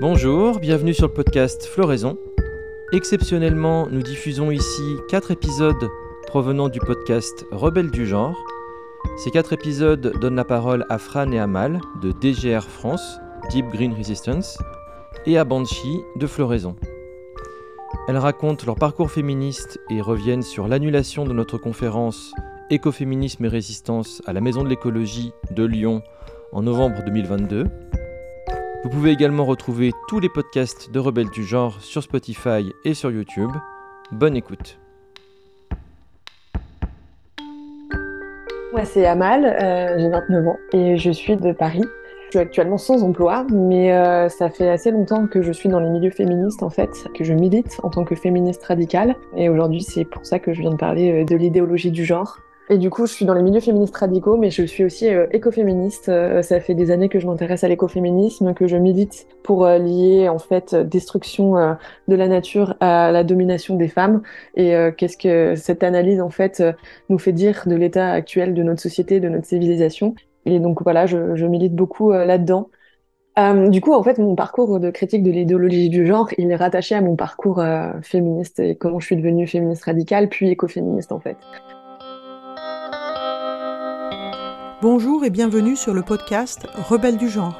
Bonjour, bienvenue sur le podcast Floraison. Exceptionnellement, nous diffusons ici 4 épisodes provenant du podcast Rebelles du genre. Ces 4 épisodes donnent la parole à Fran et Amal de DGR France, Deep Green Resistance, et à Banshee de Floraison. Elles racontent leur parcours féministe et reviennent sur l'annulation de notre conférence Écoféminisme et résistance à la Maison de l'écologie de Lyon en novembre 2022. Vous pouvez également retrouver tous les podcasts de Rebelles du genre sur Spotify et sur YouTube. Bonne écoute. Moi, c'est Amal, euh, j'ai 29 ans et je suis de Paris. Je suis actuellement sans emploi, mais euh, ça fait assez longtemps que je suis dans les milieux féministes en fait, que je milite en tant que féministe radicale. Et aujourd'hui, c'est pour ça que je viens de parler euh, de l'idéologie du genre. Et du coup, je suis dans les milieux féministes radicaux, mais je suis aussi euh, écoféministe. Euh, ça fait des années que je m'intéresse à l'écoféminisme, que je milite pour euh, lier en fait destruction de la nature à la domination des femmes. Et qu'est-ce que cette analyse en fait nous fait dire de l'état actuel de notre société, de notre civilisation. Et donc voilà, je, je milite beaucoup là-dedans. Du coup, en fait, mon parcours de critique de l'idéologie du genre, il est rattaché à mon parcours féministe et comment je suis devenue féministe radicale, puis écoféministe en fait. Bonjour et bienvenue sur le podcast Rebelles du genre.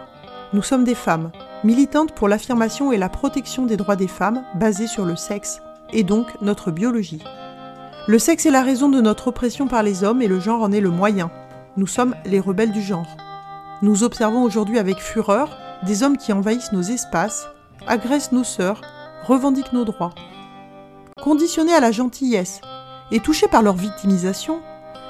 Nous sommes des femmes, militantes pour l'affirmation et la protection des droits des femmes basés sur le sexe, et donc notre biologie. Le sexe est la raison de notre oppression par les hommes et le genre en est le moyen. Nous sommes les rebelles du genre. Nous observons aujourd'hui avec fureur des hommes qui envahissent nos espaces, agressent nos sœurs, revendiquent nos droits. Conditionnés à la gentillesse et touchés par leur victimisation,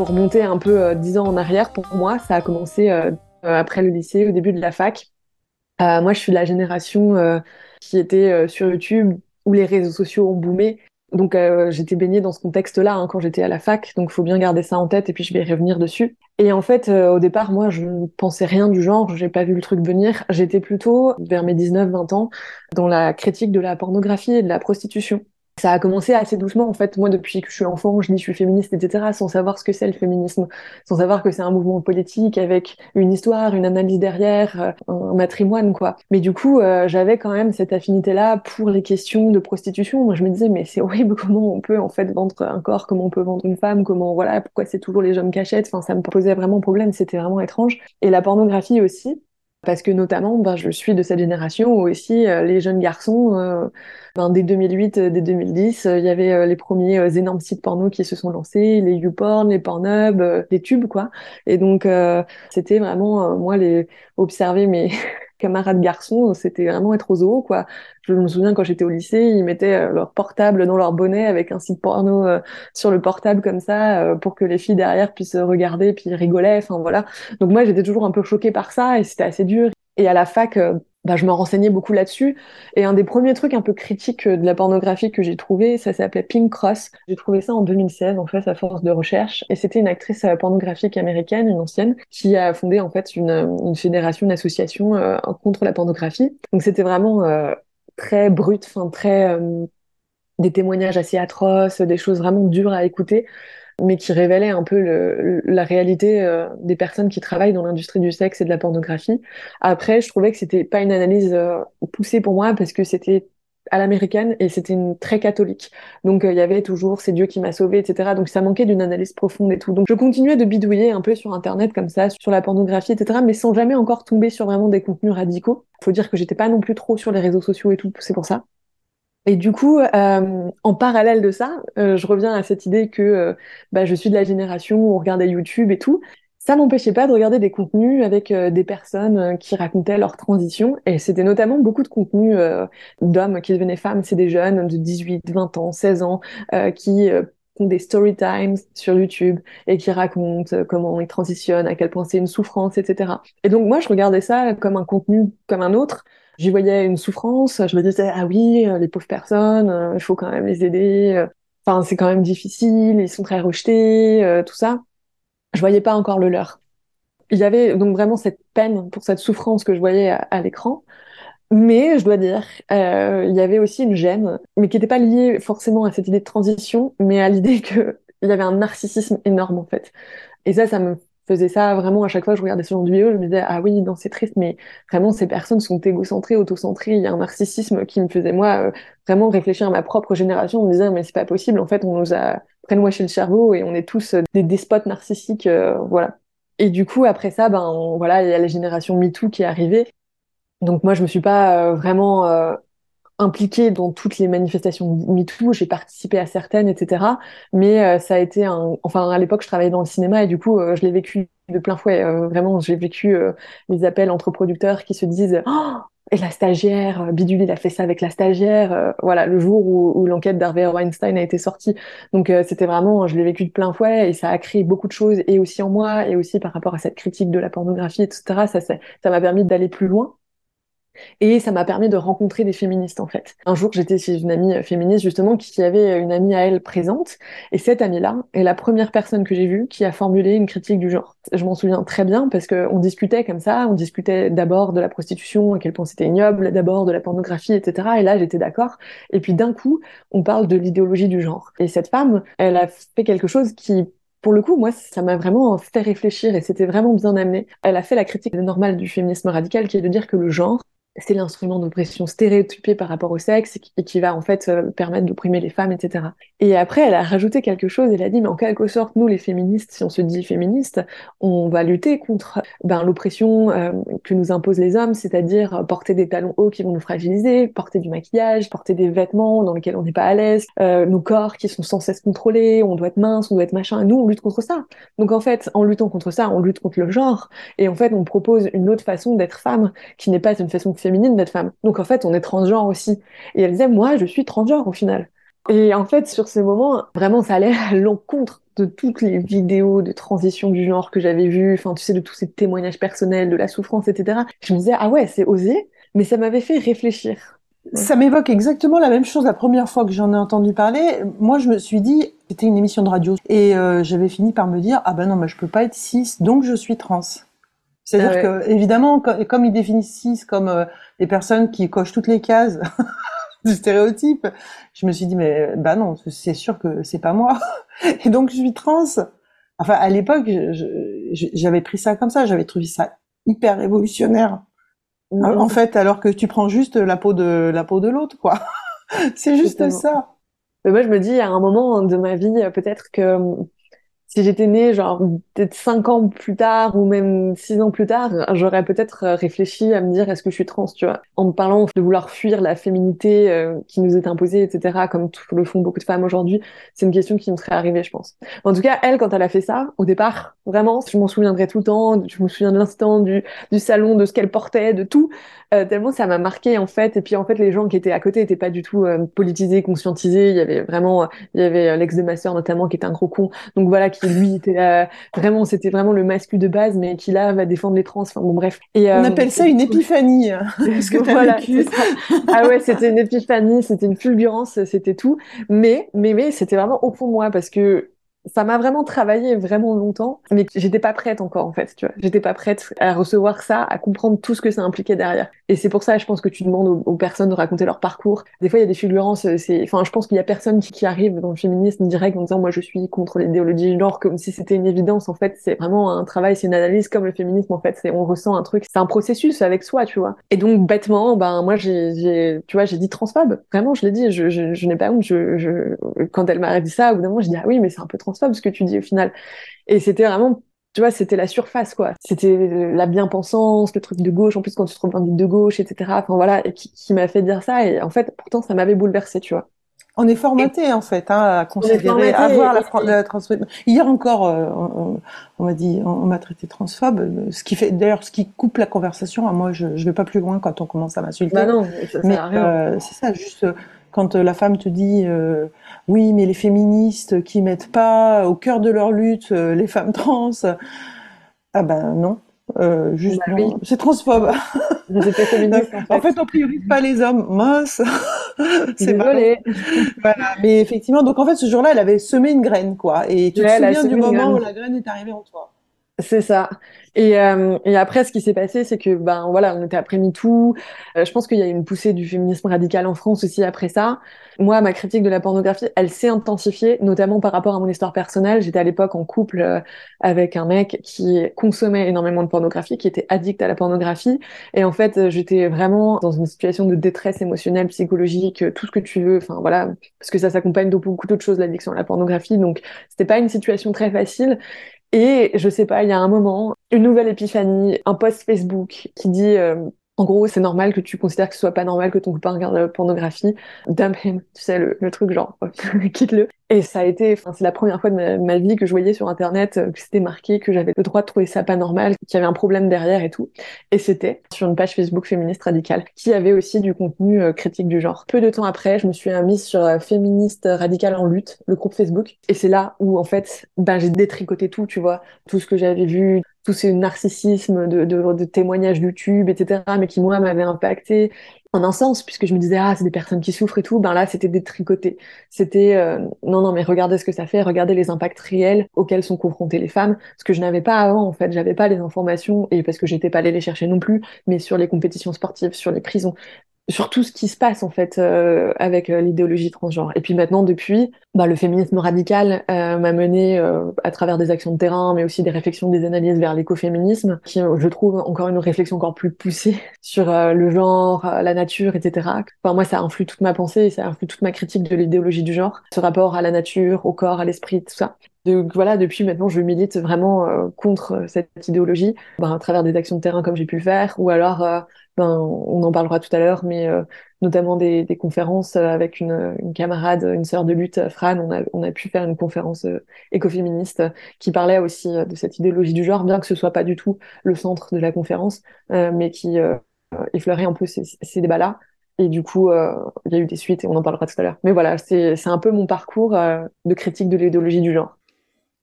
Faut remonter un peu euh, dix ans en arrière. Pour moi, ça a commencé euh, après le lycée, au début de la fac. Euh, moi, je suis de la génération euh, qui était euh, sur YouTube où les réseaux sociaux ont boomé. Donc, euh, j'étais baignée dans ce contexte-là hein, quand j'étais à la fac. Donc, faut bien garder ça en tête et puis je vais revenir dessus. Et en fait, euh, au départ, moi, je ne pensais rien du genre. J'ai pas vu le truc venir. J'étais plutôt, vers mes 19-20 ans, dans la critique de la pornographie et de la prostitution. Ça a commencé assez doucement, en fait. Moi, depuis que je suis enfant, je dis je suis féministe, etc., sans savoir ce que c'est le féminisme, sans savoir que c'est un mouvement politique avec une histoire, une analyse derrière, euh, un matrimoine, quoi. Mais du coup, euh, j'avais quand même cette affinité-là pour les questions de prostitution. Moi, je me disais, mais c'est horrible comment on peut, en fait, vendre un corps, comment on peut vendre une femme, comment, voilà, pourquoi c'est toujours les hommes cachettes. Enfin, ça me posait vraiment problème, c'était vraiment étrange. Et la pornographie aussi. Parce que notamment, ben, je suis de cette génération où aussi euh, les jeunes garçons, ben, dès 2008, euh, dès 2010, euh, il y avait euh, les premiers énormes sites porno qui se sont lancés, les YouPorn, les Pornhub, les tubes, quoi. Et donc, c'était vraiment, moi, les observer mes camarades garçons, c'était vraiment être aux zoo, quoi. Je me souviens quand j'étais au lycée, ils mettaient leur portable dans leur bonnet avec un site porno sur le portable comme ça pour que les filles derrière puissent regarder puis rigolaient. Enfin voilà. Donc moi j'étais toujours un peu choquée par ça et c'était assez dur. Et à la fac, bah, je me renseignais beaucoup là-dessus. Et un des premiers trucs un peu critiques euh, de la pornographie que j'ai trouvé, ça s'appelait Pink Cross. J'ai trouvé ça en 2016, en fait, à force de recherche. Et c'était une actrice euh, pornographique américaine, une ancienne, qui a fondé en fait une, une fédération, une association euh, contre la pornographie. Donc c'était vraiment euh, très brut, enfin très euh, des témoignages assez atroces, des choses vraiment dures à écouter mais qui révélaient un peu la réalité euh, des personnes qui travaillent dans l'industrie du sexe et de la pornographie. Après, je trouvais que c'était pas une analyse euh, poussée pour moi parce que c'était à l'américaine et c'était très catholique. Donc euh, il y avait toujours c'est Dieu qui m'a sauvé, etc. Donc ça manquait d'une analyse profonde et tout. Donc je continuais de bidouiller un peu sur internet comme ça, sur la pornographie, etc. Mais sans jamais encore tomber sur vraiment des contenus radicaux. Faut dire que j'étais pas non plus trop sur les réseaux sociaux et tout, c'est pour ça. Et du coup, euh, en parallèle de ça, euh, je reviens à cette idée que euh, bah, je suis de la génération où on regardait YouTube et tout. Ça m'empêchait pas de regarder des contenus avec euh, des personnes euh, qui racontaient leur transition. Et c'était notamment beaucoup de contenus d'hommes qui devenaient femmes. C'est des jeunes de 18, 20 ans, 16 ans, qui font des story times sur YouTube et qui racontent comment ils transitionnent, à quel point c'est une souffrance, etc. Et donc moi, je regardais ça comme un contenu comme un autre. J'y voyais une souffrance, je me disais ah oui, les pauvres personnes, il faut quand même les aider. Enfin, c'est quand même difficile, ils sont très rejetés, tout ça. Je voyais pas encore le leur. Il y avait donc vraiment cette peine pour cette souffrance que je voyais à l'écran. Mais je dois dire, euh, il y avait aussi une gêne, mais qui n'était pas liée forcément à cette idée de transition, mais à l'idée qu'il y avait un narcissisme énorme en fait. Et ça, ça me faisait ça vraiment à chaque fois que je regardais ce genre de vidéo, je me disais ah oui, non c'est triste, mais vraiment ces personnes sont égocentrées, autocentrées. Il y a un narcissisme qui me faisait moi euh, vraiment réfléchir à ma propre génération, en me disant mais c'est pas possible. En fait, on nous a chez le cerveau et on est tous euh, des despotes narcissiques, euh, voilà. Et du coup, après ça, ben voilà, il y a la génération MeToo qui est arrivée donc moi, je me suis pas vraiment impliquée dans toutes les manifestations MeToo. J'ai participé à certaines, etc. Mais euh, ça a été un... Enfin, à l'époque, je travaillais dans le cinéma et du coup, je l'ai vécu de plein fouet. vraiment, j'ai vécu les appels entre producteurs qui se disent oh et la stagiaire, Bidule, il a fait ça avec la stagiaire. voilà, le jour où, où l'enquête d'Harvey Weinstein a été sortie. Donc c'était vraiment, je l'ai vécu de plein fouet et ça a créé beaucoup de choses et aussi en moi et aussi par rapport à cette critique de la pornographie, etc. Ça, ça m'a permis d'aller plus loin. Et ça m'a permis de rencontrer des féministes en fait. Un jour, j'étais chez une amie féministe justement qui avait une amie à elle présente, et cette amie-là est la première personne que j'ai vue qui a formulé une critique du genre. Je m'en souviens très bien parce qu'on discutait comme ça, on discutait d'abord de la prostitution, à quel point c'était ignoble, d'abord de la pornographie, etc. Et là, j'étais d'accord. Et puis d'un coup, on parle de l'idéologie du genre. Et cette femme, elle a fait quelque chose qui pour le coup, moi, ça m'a vraiment fait réfléchir et c'était vraiment bien amené. Elle a fait la critique normale du féminisme radical qui est de dire que le genre, c'est l'instrument d'oppression stéréotypé par rapport au sexe et qui, va en fait euh, permettre d'opprimer les femmes, etc. Et après, elle a rajouté quelque chose, elle a dit, mais en quelque sorte, nous les féministes, si on se dit féministes, on va lutter contre ben, l'oppression euh, que nous imposent les hommes, c'est-à-dire porter des talons hauts qui vont nous fragiliser, porter du maquillage, porter des vêtements dans lesquels on n'est pas à l'aise, euh, nos corps qui sont sans cesse contrôlés, on doit être mince, on doit être machin, nous on lutte contre ça. Donc en fait, en luttant contre ça, on lutte contre le genre, et en fait on propose une autre façon d'être femme, qui n'est pas une façon féminine d'être femme. Donc en fait, on est transgenre aussi. Et elle disait, moi, je suis transgenre au final. Et en fait, sur ce moment, vraiment, ça allait à l'encontre de toutes les vidéos de transition du genre que j'avais vues, enfin, tu sais, de tous ces témoignages personnels, de la souffrance, etc. Je me disais, ah ouais, c'est osé, mais ça m'avait fait réfléchir. Ça m'évoque exactement la même chose la première fois que j'en ai entendu parler. Moi, je me suis dit, c'était une émission de radio, et euh, j'avais fini par me dire, ah ben non, mais je peux pas être cis, donc je suis trans. C'est-à-dire ah que, évidemment, comme ils définissent comme euh, des personnes qui cochent toutes les cases du stéréotype, je me suis dit, mais bah non, c'est sûr que c'est pas moi. Et donc, je suis trans. Enfin, à l'époque, j'avais pris ça comme ça, j'avais trouvé ça hyper révolutionnaire. Mmh. En fait, alors que tu prends juste la peau de la peau de l'autre, quoi. c'est juste ça. Mais moi, je me dis, à un moment de ma vie, peut-être que si j'étais née genre peut-être cinq ans plus tard ou même six ans plus tard, j'aurais peut-être euh, réfléchi à me dire est-ce que je suis trans, tu vois, en me parlant de vouloir fuir la féminité euh, qui nous est imposée, etc. Comme le font beaucoup de femmes aujourd'hui, c'est une question qui me serait arrivée, je pense. En tout cas, elle, quand elle a fait ça, au départ, vraiment, je m'en souviendrai tout le temps. Je me souviens de l'instant du, du salon, de ce qu'elle portait, de tout. Euh, tellement ça m'a marqué en fait. Et puis en fait, les gens qui étaient à côté étaient pas du tout politisés, conscientisés. Il y avait vraiment, il y avait l'ex de ma sœur notamment qui était un gros con. Donc voilà, qui lui était là, vraiment, c'était vraiment le masque de base, mais qui là va défendre les trans. Enfin bon, bref. Et, On euh, appelle ça une épiphanie. Parce que voilà, ah ouais, c'était une épiphanie, c'était une fulgurance, c'était tout. Mais, mais, mais, c'était vraiment au fond de moi parce que ça m'a vraiment travaillé vraiment longtemps, mais j'étais pas prête encore en fait, tu vois. J'étais pas prête à recevoir ça, à comprendre tout ce que ça impliquait derrière. Et c'est pour ça, je pense que tu demandes aux, personnes de raconter leur parcours. Des fois, il y a des fulgurances. C'est, enfin, je pense qu'il y a personne qui, arrive dans le féminisme direct en disant moi je suis contre l'idéologie genre comme si c'était une évidence. En fait, c'est vraiment un travail, c'est une analyse comme le féminisme. En fait, c'est on ressent un truc, c'est un processus avec soi, tu vois. Et donc bêtement, ben moi j'ai, tu vois, j'ai dit transphobe. Vraiment, je l'ai dit. Je, je, je n'ai pas honte. Je, je, quand elle m'a dit ça, au bout d'un moment, j'ai dit ah oui, mais c'est un peu transphobe ce que tu dis au final. Et c'était vraiment tu vois, c'était la surface, quoi. C'était la bien-pensance, le truc de gauche, en plus quand tu te revendiques de gauche, etc. Enfin voilà, et qui, qui m'a fait dire ça. Et en fait, pourtant, ça m'avait bouleversé, tu vois. On est formaté en fait hein, à considérer, à voir la, la transphobe. Hier encore, euh, on, m'a dit, on, m'a traité transphobe, ce qui fait d'ailleurs ce qui coupe la conversation. Moi, je, je vais pas plus loin quand on commence à m'insulter. Bah non, mais euh, c'est ça, juste quand la femme te dit oui, mais les féministes qui mettent pas au cœur de leur lutte les femmes trans, ah ben non, euh, juste bah c'est transphobe. féministe, en fait. en fait, on priorise pas les hommes. Mince. c'est volé. voilà. Mais effectivement, donc en fait, ce jour-là, elle avait semé une graine, quoi. Et tu te souviens du moment où la graine est arrivée en toi? C'est ça. Et, euh, et, après, ce qui s'est passé, c'est que ben voilà, on était après MeToo. Euh, je pense qu'il y a eu une poussée du féminisme radical en France aussi après ça. Moi, ma critique de la pornographie, elle s'est intensifiée, notamment par rapport à mon histoire personnelle. J'étais à l'époque en couple euh, avec un mec qui consommait énormément de pornographie, qui était addict à la pornographie. Et en fait, j'étais vraiment dans une situation de détresse émotionnelle, psychologique, tout ce que tu veux. Enfin voilà, parce que ça s'accompagne de beaucoup d'autres choses, l'addiction à la pornographie. Donc, c'était pas une situation très facile. Et je sais pas, il y a un moment, une nouvelle épiphanie, un post Facebook qui dit euh, en gros, c'est normal que tu considères que ce soit pas normal que ton copain regarde la pornographie. Dump him, tu sais, le, truc genre, quitte-le. Et ça a été, enfin, c'est la première fois de ma, vie que je voyais sur Internet euh, que c'était marqué que j'avais le droit de trouver ça pas normal, qu'il y avait un problème derrière et tout. Et c'était sur une page Facebook féministe radicale qui avait aussi du contenu euh, critique du genre. Peu de temps après, je me suis mise sur euh, Féministe Radicale en lutte, le groupe Facebook. Et c'est là où, en fait, ben, j'ai détricoté tout, tu vois. Tout ce que j'avais vu, tout ce narcissisme de, de, témoignages YouTube, etc., mais qui, moi, m'avait impacté en un sens, puisque je me disais, ah, c'est des personnes qui souffrent et tout, ben là, c'était détricoté. C'était, euh, non, non, mais regardez ce que ça fait, regardez les impacts réels auxquels sont confrontées les femmes, ce que je n'avais pas avant, en fait, j'avais pas les informations, et parce que j'étais pas allée les chercher non plus, mais sur les compétitions sportives, sur les prisons, sur tout ce qui se passe en fait euh, avec euh, l'idéologie transgenre. Et puis maintenant, depuis, bah, le féminisme radical euh, m'a mené à travers des actions de terrain, mais aussi des réflexions, des analyses vers l'écoféminisme, qui, je trouve, encore une réflexion encore plus poussée sur le genre, la nature, etc. Enfin, moi, ça influe toute ma pensée, ça influe toute ma critique de l'idéologie du genre, ce rapport à la nature, au corps, à l'esprit, tout ça. Donc voilà, depuis maintenant, je milite vraiment contre cette idéologie, bah, à travers des actions de terrain comme j'ai pu faire, ou alors ben, on en parlera tout à l'heure, mais euh, notamment des, conférences avec une, camarade, une sœur de lutte, Fran, on a, on a pu faire une conférence euh, écoféministe qui parlait aussi euh, de cette idéologie du genre, bien que ce soit pas du tout le centre de la conférence, mais qui effleurait un peu ces, débats-là. Et du coup, il y a eu des suites et on en parlera tout à l'heure. Mais voilà, c'est un peu mon parcours de critique de l'idéologie du genre.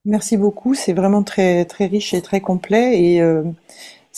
Merci beaucoup, c'est vraiment très très riche et très complet et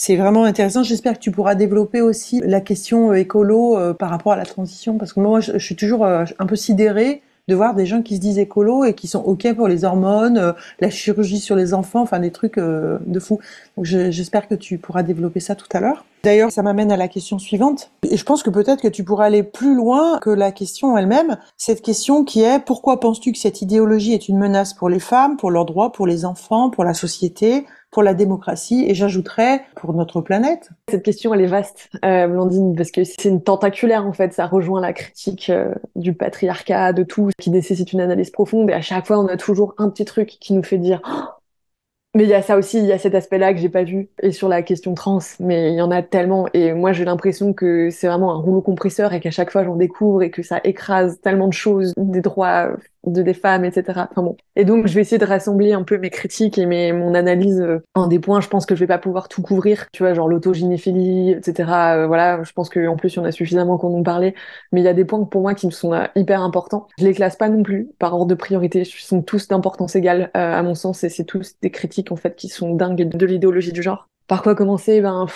c'est vraiment intéressant. J'espère que tu pourras développer aussi la question euh, écolo euh, par rapport à la transition, parce que moi, je, suis toujours euh, un peu sidérée de voir des gens qui se disent écolo et qui sont ok pour les hormones, la chirurgie sur les enfants, enfin des trucs de fou. Donc j'espère que tu pourras développer ça tout à l'heure. D'ailleurs, ça m'amène à la question suivante. Et je pense que peut-être que tu pourras aller plus loin que la question elle-même. Cette question qui est pourquoi penses-tu que cette idéologie est une menace pour les femmes, pour leurs droits, pour les enfants, pour la société? Pour la démocratie et j'ajouterais pour notre planète. Cette question, elle est vaste, euh, Blandine, parce que c'est une tentaculaire en fait. Ça rejoint la critique euh, du patriarcat, de tout, qui nécessite une analyse profonde. Et à chaque fois, on a toujours un petit truc qui nous fait dire oh, mais il y a ça aussi, il y a cet aspect-là que j'ai pas vu. Et sur la question trans, mais il y en a tellement. Et moi, j'ai l'impression que c'est vraiment un rouleau compresseur et qu'à chaque fois, j'en découvre et que ça écrase tellement de choses, des droits de des femmes, etc. Enfin bon. Et donc, je vais essayer de rassembler un peu mes critiques et mes, mon analyse euh, en des points. Je pense que je vais pas pouvoir tout couvrir, tu vois, genre l'autogynéphilie, etc. Euh, voilà, je pense qu'en plus, il y en a suffisamment qu'on en parlait. Mais il y a des points pour moi qui me sont euh, hyper importants. Je les classe pas non plus par ordre de priorité. Ils sont tous d'importance égale, à mon sens, et c'est tous des critiques, en fait, qui sont dingues de l'idéologie du genre. Par quoi commencer? Ben,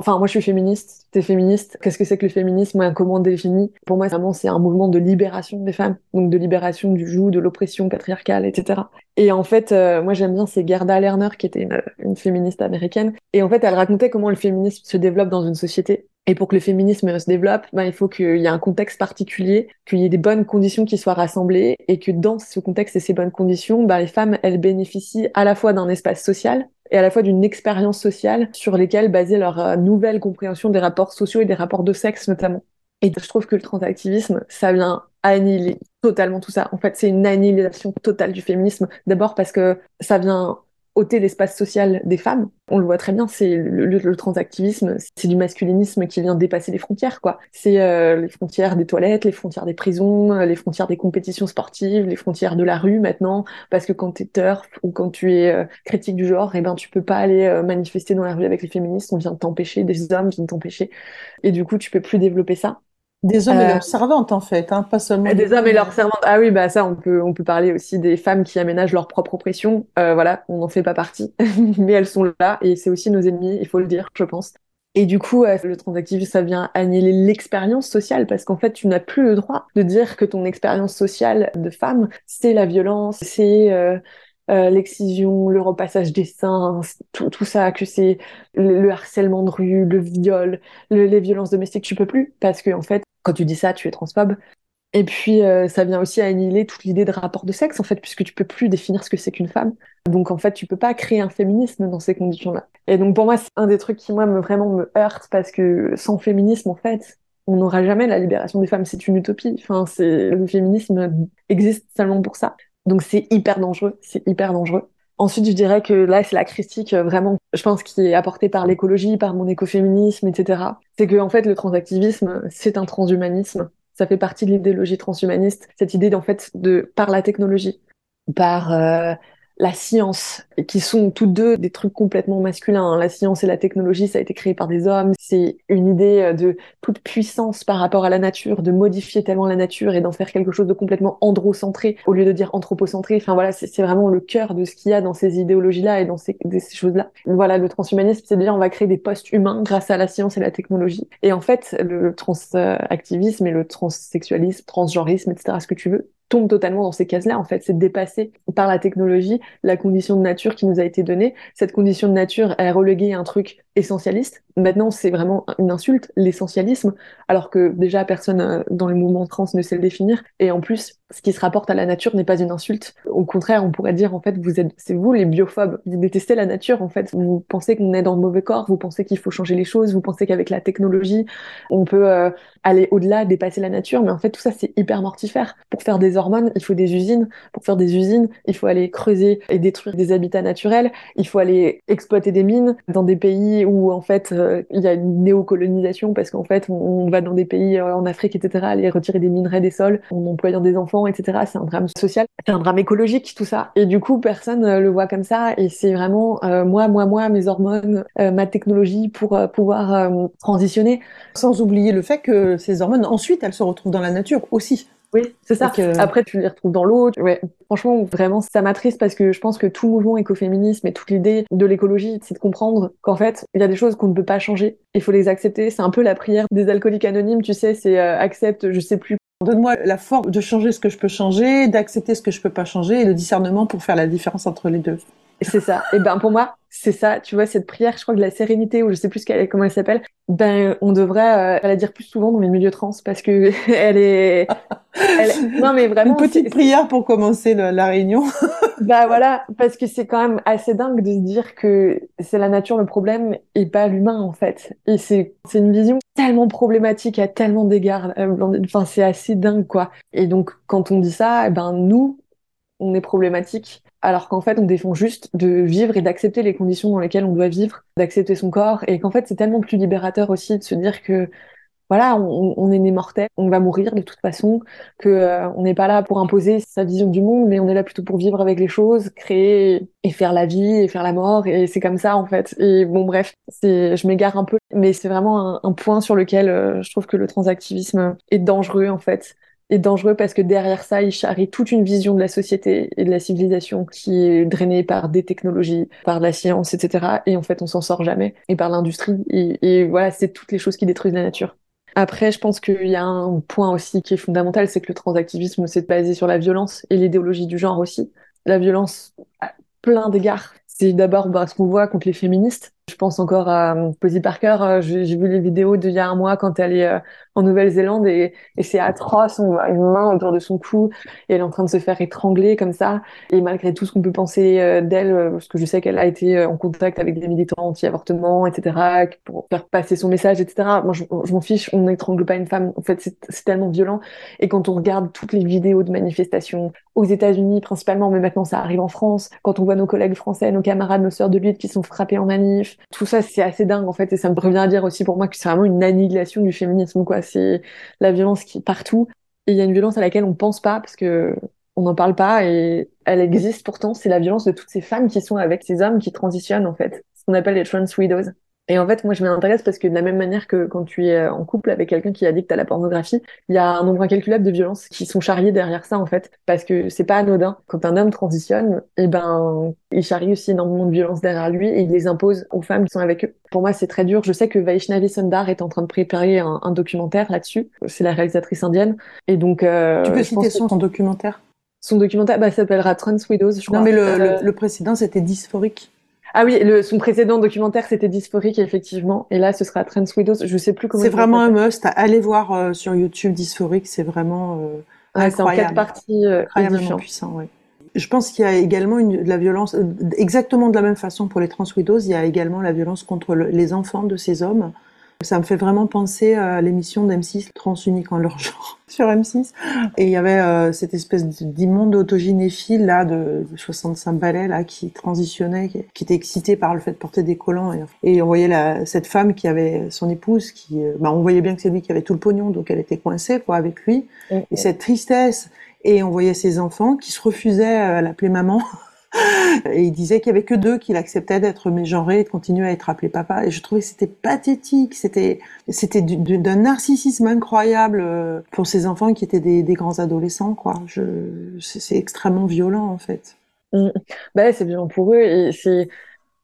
Enfin, moi, je suis féministe. T'es féministe. Qu'est-ce que c'est que le féminisme Comment on définit? Pour moi, vraiment, c'est un mouvement de libération des femmes, donc de libération du joug, de l'oppression patriarcale, etc. Et en fait, euh, moi, j'aime bien, c'est Gerda Lerner, qui était une, une, féministe américaine. Et en fait, elle racontait comment le féminisme se développe dans une société. Et pour que le féminisme se développe, ben, il faut qu'il y ait un contexte particulier, qu'il y ait des bonnes conditions qui soient rassemblées, et que dans ce contexte et ces bonnes conditions, ben, les femmes, elles bénéficient à la fois d'un espace social, et à la fois d'une expérience sociale sur lesquelles baser leur euh, nouvelle compréhension des rapports sociaux et des rapports de sexe notamment. Et je trouve que le transactivisme, ça vient annihiler totalement tout ça. En fait, c'est une annihilation totale du féminisme. D'abord parce que ça vient ôter l'espace social des femmes. On le voit très bien, c'est le, transactivisme, c'est du masculinisme qui vient dépasser les frontières, quoi. C'est euh, les frontières des toilettes, les frontières des prisons, les frontières des compétitions sportives, les frontières de la rue maintenant, parce que quand tu es turf ou quand tu es euh, critique du genre, eh ben tu peux pas aller euh, manifester dans la rue avec les féministes, on vient t'empêcher, des hommes viennent t'empêcher, et du coup tu peux plus développer ça. Des hommes et leurs servantes, en fait, hein, pas seulement. Des, hommes et leurs servantes. Ah oui, bah ça, on peut, on peut parler aussi des femmes qui aménagent leur propre oppression. voilà, on n'en fait pas partie, mais elles sont là et c'est aussi nos ennemis, il faut le dire, je pense. Et du coup, le transactivisme, ça vient annihiler l'expérience sociale parce qu'en fait, tu n'as plus le droit de dire que ton expérience sociale de femme, c'est la violence, c'est euh, euh, l'excision, le repassage des seins, tout, tout ça, que c'est le, harcèlement de rue, le viol, les violences domestiques, tu peux plus parce que en fait, quand tu dis ça, tu es transphobe. Et puis, euh, ça vient aussi annihiler toute l'idée de rapport de sexe, en fait, puisque tu peux plus définir ce que c'est qu'une femme. Donc, en fait, tu peux pas créer un féminisme dans ces conditions-là. Et donc, pour moi, c'est un des trucs qui, moi, me, vraiment me heurte, parce que sans féminisme, en fait, on n'aura jamais la libération des femmes. C'est une utopie. Enfin, le féminisme existe seulement pour ça. Donc, c'est hyper dangereux. C'est hyper dangereux. Ensuite, je dirais que là, c'est la critique euh, vraiment, je pense, qui est apportée par l'écologie, par mon écoféminisme, etc. C'est que, en fait, le transactivisme, c'est un transhumanisme ça fait partie de l'idéologie transhumaniste, cette idée d'en fait de par la technologie, par euh, la science, qui sont tous deux des trucs complètement masculins. Hein. La science et la technologie, ça a été créé par des hommes. C'est une idée euh, de toute puissance par rapport à la nature, de modifier tellement la nature et d'en faire quelque chose de complètement androcentré au lieu de dire anthropocentré. Enfin voilà, c'est vraiment le cœur de ce qu'il y a dans ces idéologies-là et dans ces, choses-là. Voilà, le transhumanisme, c'est de dire on va créer des postes humains grâce à la science et la technologie. Et en fait, le transactivisme et le transsexualisme, transgenrisme, etc., ce que tu veux, tombe totalement dans ces cases-là. En fait, c'est dépasser par la technologie la condition de nature qui nous a été donnée. Cette condition de nature est reléguée à un truc essentialiste. Maintenant, c'est vraiment une insulte, l'essentialisme, alors que déjà personne euh, dans le mouvement trans ne sait le définir. Et en plus, ce qui se rapporte à la nature n'est pas une insulte. Au contraire, on pourrait dire en fait, vous êtes, c'est vous les biophobes. Vous détestez la nature en fait. Vous pensez qu'on est dans le mauvais corps. Vous pensez qu'il faut changer les choses. Vous pensez qu'avec la technologie, on peut euh, aller au-delà, dépasser la nature. Mais en fait, tout ça, c'est hyper mortifère. Pour faire des hormones, il faut des usines. Pour faire des usines, il faut aller creuser et détruire des habitats naturels. Il faut aller exploiter des mines dans des pays où en fait euh, il y a une néocolonisation parce qu'en fait on, va dans des pays euh, en Afrique etc aller retirer des minerais des sols en employant des enfants etc c'est un drame social c'est un drame écologique tout ça. Et du coup personne euh, le voit comme ça. Et c'est vraiment moi moi moi mes hormones ma technologie pour pouvoir transitionner. Sans oublier le fait que ces hormones ensuite elles se retrouvent dans la nature aussi oui, c'est ça. Après, tu les retrouves dans l'eau. Ouais. Franchement, vraiment, ça m'attriste parce que je pense que tout mouvement écoféminisme et toute l'idée de l'écologie, c'est de comprendre qu'en fait, il y a des choses qu'on ne peut pas changer. Il faut les accepter. C'est un peu la prière des alcooliques anonymes, tu sais, c'est euh, accepte, je sais plus. Donne-moi la force de changer ce que je peux changer, d'accepter ce que je peux pas changer et le discernement pour faire la différence entre les deux. C'est ça. Et ben pour moi, c'est ça. Tu vois cette prière, je crois que la sérénité ou je sais plus comment elle s'appelle. Ben on devrait euh, la dire plus souvent dans les milieux trans parce que elle est. Non mais vraiment. Une petite prière pour commencer la réunion. bah voilà, parce que c'est quand même assez dingue de se dire que c'est la nature le problème et pas l'humain en fait. Et c'est c'est une vision tellement problématique à tellement d'égards. Euh, enfin c'est assez dingue quoi. Et donc quand on dit ça, eh ben nous on est problématique alors qu'en fait on défend juste de vivre et d'accepter les conditions dans lesquelles on doit vivre, d'accepter son corps, et qu'en fait c'est tellement plus libérateur aussi de se dire que voilà, on, est né mortel, on va mourir de toute façon, que euh, on n'est pas là pour imposer sa vision du monde, mais on est là plutôt pour vivre avec les choses, créer et faire la vie et faire la mort, et c'est comme ça en fait. Et bon bref, c'est, je m'égare un peu, mais c'est vraiment un, point sur lequel euh, je trouve que le transactivisme est dangereux en fait est dangereux parce que derrière ça, il charrie toute une vision de la société et de la civilisation qui est drainée par des technologies, par la science, etc. Et en fait, on s'en sort jamais. Et par l'industrie. Et, voilà, c'est toutes les choses qui détruisent la nature. Après, je pense qu'il y a un point aussi qui est fondamental, c'est que le transactivisme, c'est basé sur la violence et l'idéologie du genre aussi. La violence à plein d'égards. C'est d'abord bah, ce qu'on voit contre les féministes. Je pense encore à euh, Posy Parker. Euh, j'ai vu les vidéos d'il y a un mois quand elle est euh, en Nouvelle-Zélande et, c'est atroce. On voit une main autour de son cou et elle est en train de se faire étrangler comme ça. Et malgré tout ce qu'on peut penser euh, d'elle, euh, parce que je sais qu'elle a été euh, en contact avec des militants anti-avortement, etc., pour faire passer son message, etc. Moi, je, je m'en fiche. On n'étrangle pas une femme. En fait, c'est tellement violent. Et quand on regarde toutes les vidéos de manifestations aux États-Unis principalement, mais maintenant ça arrive en France, quand on voit nos collègues français, nos camarades, nos sœurs de lutte qui sont frappés en manif, tout ça, c'est assez dingue en fait. Et ça me revient à dire aussi pour moi que c'est vraiment une annihilation du féminisme, quoi c'est la violence qui est partout. Et il y a une violence à laquelle on pense pas parce que on n'en parle pas et elle existe pourtant. C'est la violence de toutes ces femmes qui sont avec ces hommes qui transitionnent en fait, ce qu'on appelle les trans widows. Et en fait, moi, je m'intéresse parce que de la même manière que quand tu es en couple avec quelqu'un qui addict à la pornographie, il y a un nombre incalculable de violences qui sont charriées derrière ça, en fait. Parce que c'est pas anodin. Quand un homme transitionne, eh ben, il charrie aussi énormément de violences derrière lui et il les impose aux femmes qui sont avec eux. Pour moi, c'est très dur. Je sais que Vaishnavi Sundar est en train de préparer un, documentaire là-dessus. C'est la réalisatrice indienne. Et donc, euh, tu peux citer son, documentaire? Son documentaire, bah, s'appellera Trans Widows, je crois. Non, mais le, le, le précédent, c'était Dysphorique. Ah oui, le, son précédent documentaire, c'était Dysphorique, effectivement. Et là, ce sera Trans Widows. Je sais plus comment. C'est vraiment un must. Allez voir euh, sur YouTube Dysphorique. C'est vraiment euh, incroyable. C'est en quatre parties euh, incroyablement puissant. Ouais. Je pense qu'il y a également une, de la violence, euh, exactement de la même façon pour les trans widows, il y a également la violence contre les enfants de ces hommes. Ça me fait vraiment penser à l'émission d'M6, Trans unique en leur genre, sur M6. Et il y avait euh, cette espèce d'immonde autogynéphile, là, de, 65 balais, là, qui transitionnait, qui, était excitée par le fait de porter des collants. Et, on voyait la, cette femme qui avait son épouse, qui, euh, bah, on voyait bien que c'est lui qui avait tout le pognon, donc elle était coincée, quoi, avec lui. Et cette tristesse, et on voyait ses enfants qui se refusaient à l'appeler maman. Et il disait qu'il y avait que deux qu'il acceptait d'être mégenrés et de continuer à être appelé papa. Et je trouvais que c'était pathétique. C'était, c'était d'un narcissisme incroyable euh, pour ces enfants qui étaient des, grands adolescents, quoi. C'est extrêmement violent, en fait. Bah, c'est violent pour eux et c'est,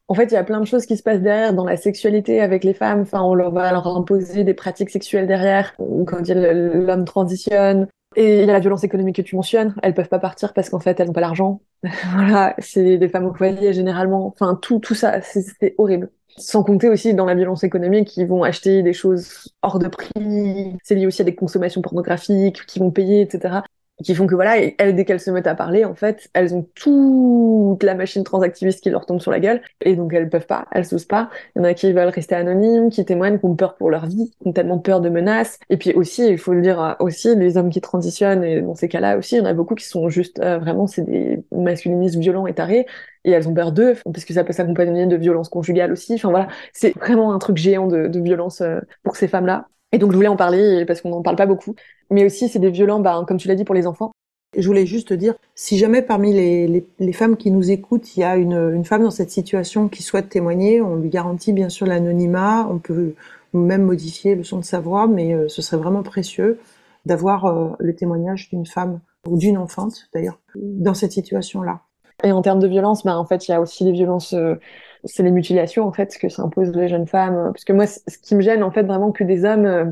en fait, il y a plein de choses qui se passent derrière dans la sexualité avec les femmes. Enfin, on leur va leur imposer des pratiques sexuelles derrière. Quand l'homme transitionne, et il y a la violence économique que tu mentionnes. Elles peuvent pas partir parce qu'en fait, elles n'ont pas l'argent. voilà, c'est des femmes au foyer généralement. Enfin, tout, tout ça, c'est horrible. Sans compter aussi dans la violence économique, qui vont acheter des choses hors de prix. C'est lié aussi à des consommations pornographiques, qui vont payer, etc qui font que voilà, elles, dès qu'elles se mettent à parler, en fait, elles ont toute la machine transactiviste qui leur tombe sur la gueule, et donc elles peuvent pas, elles osent pas. Il y en a qui veulent rester anonymes, qui témoignent, qui ont peur pour leur vie, qui ont tellement peur de menaces. Et puis aussi, il faut le dire aussi, les hommes qui transitionnent, et dans ces cas-là aussi, il y en a beaucoup qui sont juste euh, vraiment, c'est des masculinistes violents et tarés, et elles ont peur d'eux, parce que ça peut s'accompagner de violence conjugale aussi. Enfin voilà, c'est vraiment un truc géant de, de violence euh, pour ces femmes-là. Et donc je voulais en parler parce qu'on n'en parle pas beaucoup. Mais aussi c'est des violents, bah, comme tu l'as dit, pour les enfants. Je voulais juste te dire, si jamais parmi les, femmes qui nous écoutent, il y a une, femme dans cette situation qui souhaite témoigner, on lui garantit bien sûr l'anonymat, on peut même modifier le son de sa voix, mais euh, ce serait vraiment précieux d'avoir euh, le témoignage d'une femme ou d'une enfante d'ailleurs dans cette situation-là. Et en termes de violence, bah, en fait, il y a aussi les violences euh, c'est les mutilations en fait que s'imposent les jeunes femmes. Parce que moi, ce qui me gêne en fait vraiment que des hommes euh,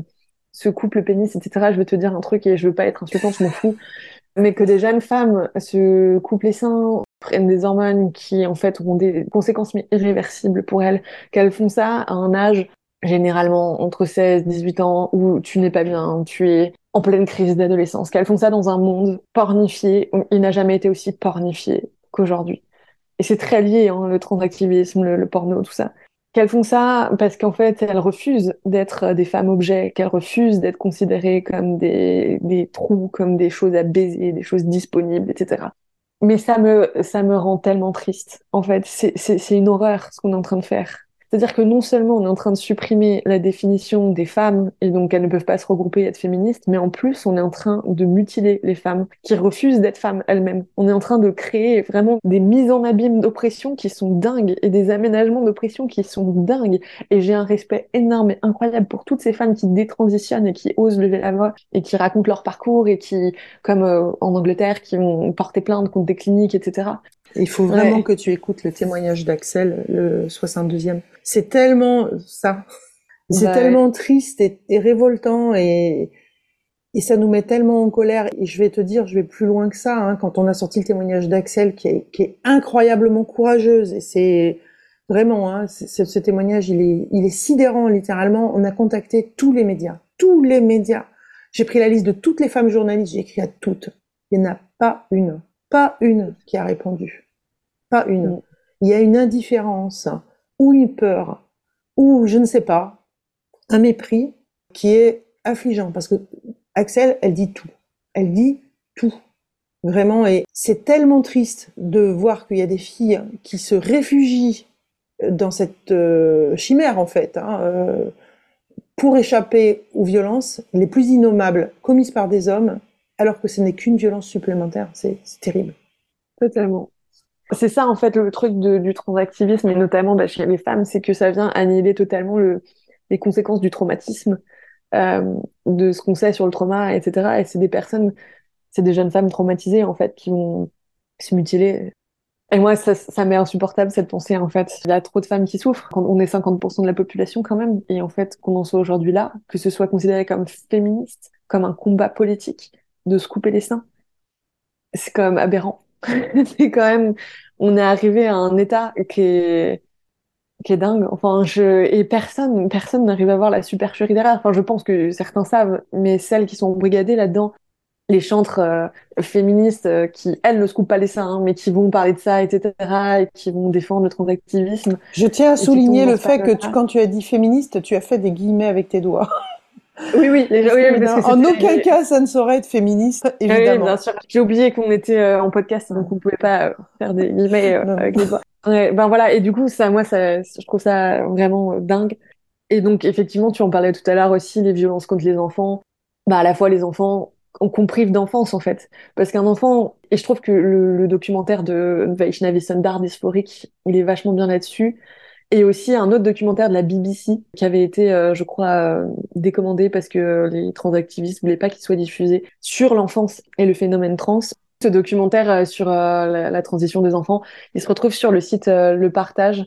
se coupent le pénis, etc. Je veux te dire un truc et je veux pas être insultante, je m'en fous. Mais que des jeunes femmes se coupent les seins, prennent des hormones qui en fait auront des conséquences mais irréversibles pour elles, qu'elles font ça à un âge généralement entre 16 18 ans où tu n'es pas bien, tu es en pleine crise d'adolescence, qu'elles font ça dans un monde pornifié où il n'a jamais été aussi pornifié qu'aujourd'hui et c'est très lié, hein, le transactivisme, le, porno, tout ça, qu'elles font ça parce qu'en fait, elles refusent d'être euh, des femmes objets, qu'elles refusent d'être considérées comme des, trous, comme des choses à baiser, des choses disponibles, etc. Mais ça me, ça me rend tellement triste. En fait, c'est une horreur ce qu'on est en train de faire. C'est-à-dire que non seulement on est en train de supprimer la définition des femmes, et donc elles ne peuvent pas se regrouper et être féministes, mais en plus on est en train de mutiler les femmes qui refusent d'être femmes elles-mêmes. On est en train de créer vraiment des mises en abîme d'oppression qui sont dingues et des aménagements d'oppression qui sont dingues. Et j'ai un respect énorme et incroyable pour toutes ces femmes qui détransitionnent et qui osent lever la voix et qui racontent leur parcours et qui, comme euh, en Angleterre, qui vont porter plainte contre des cliniques, etc. Il faut vraiment que tu écoutes le témoignage d'Axel, le 62e. C'est tellement ça. C'est bah tellement triste et, révoltant et, et ça nous met tellement en colère. Et je vais te dire, je vais plus loin que ça. Hein, quand on a sorti le témoignage d'Axel, qui est, qui est incroyablement courageuse, et c'est vraiment, hein, ce témoignage, il est, il est sidérant littéralement. On a contacté tous les médias, tous les médias. J'ai pris la liste de toutes les femmes journalistes, j'ai écrit à toutes. Il n'y en a pas une, pas une qui a répondu pas une. Mm. Il y a une indifférence ou une peur ou je ne sais pas, un mépris qui est affligeant parce que Axel, elle dit tout. Elle dit tout. Vraiment, et c'est tellement triste de voir qu'il y a des filles qui se réfugient dans cette euh, chimère, en fait, hein, euh, pour échapper aux violences les plus innommables commises par des hommes, alors que ce n'est qu'une violence supplémentaire. C'est terrible. Totalement. c'est ça en fait le truc du transactivisme et notamment bah, chez les femmes, c'est que ça vient annihiler totalement le, les conséquences du traumatisme, euh, de ce qu'on sait sur le trauma, etc. Et c'est des personnes, c'est des jeunes femmes traumatisées en fait qui vont se mutiler. Et moi, ça, ça m'est insupportable cette pensée en fait. Il y a trop de femmes qui souffrent. Quand on est 50% de la population quand même, et en fait qu'on en soit aujourd'hui là, que ce soit considéré comme féministe, comme un combat politique, de se couper les seins, c'est quand même aberrant. c'est quand même, on est arrivé à un état qui est, qui est dingue. Enfin, je, et personne, personne n'arrive à voir la supercherie derrière. Enfin, je pense que certains savent, mais celles qui sont brigadées là-dedans, les chantres euh, féministes euh, qui, elles, ne se coupent pas les seins, hein, mais qui vont parler de ça, etc., et qui vont défendre le transactivisme. Je tiens à souligner le fait que tu, quand tu as dit féministe, tu as fait des guillemets avec tes doigts. Oui, oui, les, oui, en aucun cas ça ne saurait être féministe, évidemment. Oui, bien sûr. J'ai oublié qu'on était euh, en podcast, donc on pouvait pas euh, faire des guillemets euh, avec les doigts. ben voilà, et du coup, ça, moi, ça, je trouve ça vraiment dingue. Et donc, effectivement, tu en parlais tout à l'heure aussi, les violences contre les enfants. Bah, à la fois les enfants qu'on prive d'enfance, en fait. Parce qu'un enfant, et je trouve que le, le documentaire de Vaishnavi Sundar, Dysphorique, il est vachement bien là-dessus et aussi un autre documentaire de la BBC qui avait été, euh, je crois, euh, décommandé parce que les transactivistes voulaient pas qu'il soit diffusé sur l'enfance et le phénomène trans. Ce documentaire euh, sur la, transition des enfants, il se retrouve sur le site Le Partage.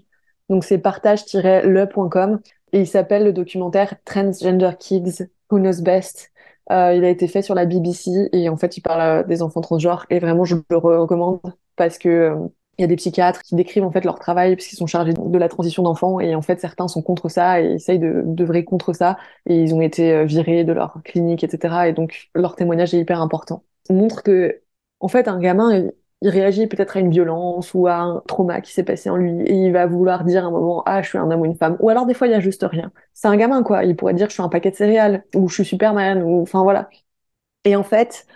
Donc c'est partage-le.com et il s'appelle le documentaire Transgender Kids Who Knows Best. il a été fait sur la BBC et en fait il parle des enfants transgenres et vraiment je le recommande parce que il y a des psychiatres qui décrivent en fait leur travail parce qu'ils sont chargés de la transition d'enfants et en fait certains sont contre ça et essayent de d'œuvrer contre ça et ils ont été euh, virés de leur clinique etc et donc leur témoignage est hyper important. Ça montre que en fait un gamin il, réagit peut-être à une violence ou à un trauma qui s'est passé en lui et il va vouloir dire à un moment ah je suis un homme ou une femme ou alors des fois il y a juste rien. C'est un gamin quoi, il pourrait dire je suis un paquet de céréales ou je suis Superman ou enfin voilà. Et en fait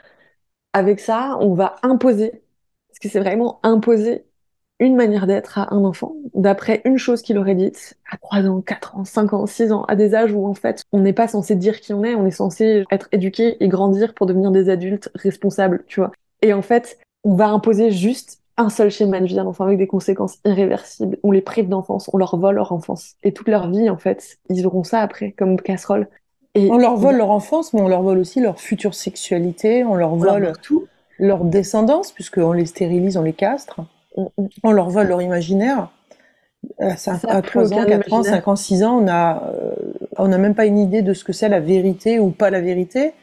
avec ça on va imposer parce que c'est vraiment imposer une manière d'être à un enfant, d'après une chose qu'il aurait dite à 3 ans, 4 ans, 5 ans, 6 ans, à des âges où en fait on n'est pas censé dire qui on est, on est censé être éduqué et grandir pour devenir des adultes responsables, tu vois. Et en fait, on va imposer juste un seul schéma de vie à l'enfant avec des conséquences irréversibles. On les prive d'enfance, on leur vole leur enfance. Et toute leur vie, en fait, ils auront ça après, comme casserole. Et on leur vole leur enfance, mais on leur vole aussi leur future sexualité, on leur vole tout. leur descendance, puisqu'on les stérilise, on les castre on, leur vole leur imaginaire. À, 5, à 3 ans, 4 ans, 5 ans, 6 ans, on a, euh, on n'a même pas une idée de ce que c'est la vérité ou pas la vérité.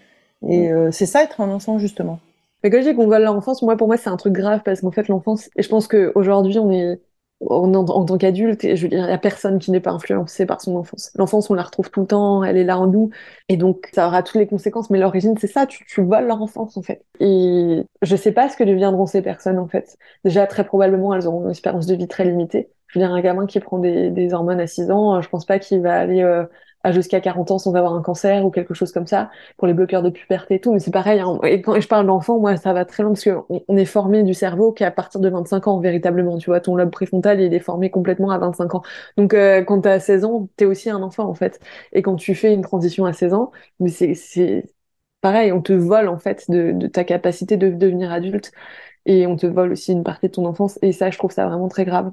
Et mm. euh, c'est ça être un enfant, justement. Mais quand je dis qu'on vole l'enfance, moi, pour moi, c'est un truc grave parce qu'en fait, l'enfance, et je pense qu'aujourd'hui, on est, en, en, tant qu'adulte, je veux dire, il n'y a personne qui n'est pas influencé par son enfance. L'enfance, on la retrouve tout le temps, elle est là en nous, et donc ça aura toutes les conséquences. Mais l'origine, c'est ça, tu, tu voles leur enfance en fait. Et je sais pas ce que deviendront ces personnes en fait. Déjà, très probablement, elles auront une espérance de vie très limitée. Je veux dire, un gamin qui prend des, des hormones à 6 ans, je pense pas qu'il va aller euh, jusqu'à 40 ans sans avoir un cancer ou quelque chose comme ça, pour les bloqueurs de puberté et tout, mais c'est pareil, hein. et quand je parle d'enfant, moi, ça va très loin, parce qu'on on est formé du cerveau qu'à partir de 25 ans, véritablement, tu vois, ton lobe préfrontal, il est formé complètement à 25 ans. Donc, euh, quand t'as 16 ans, t'es aussi un enfant, en fait. Et quand tu fais une transition à 16 ans, mais c'est, c'est pareil, on te vole, en fait, de, de ta capacité de devenir adulte, et on te vole aussi une partie de ton enfance, et ça, je trouve ça vraiment très grave.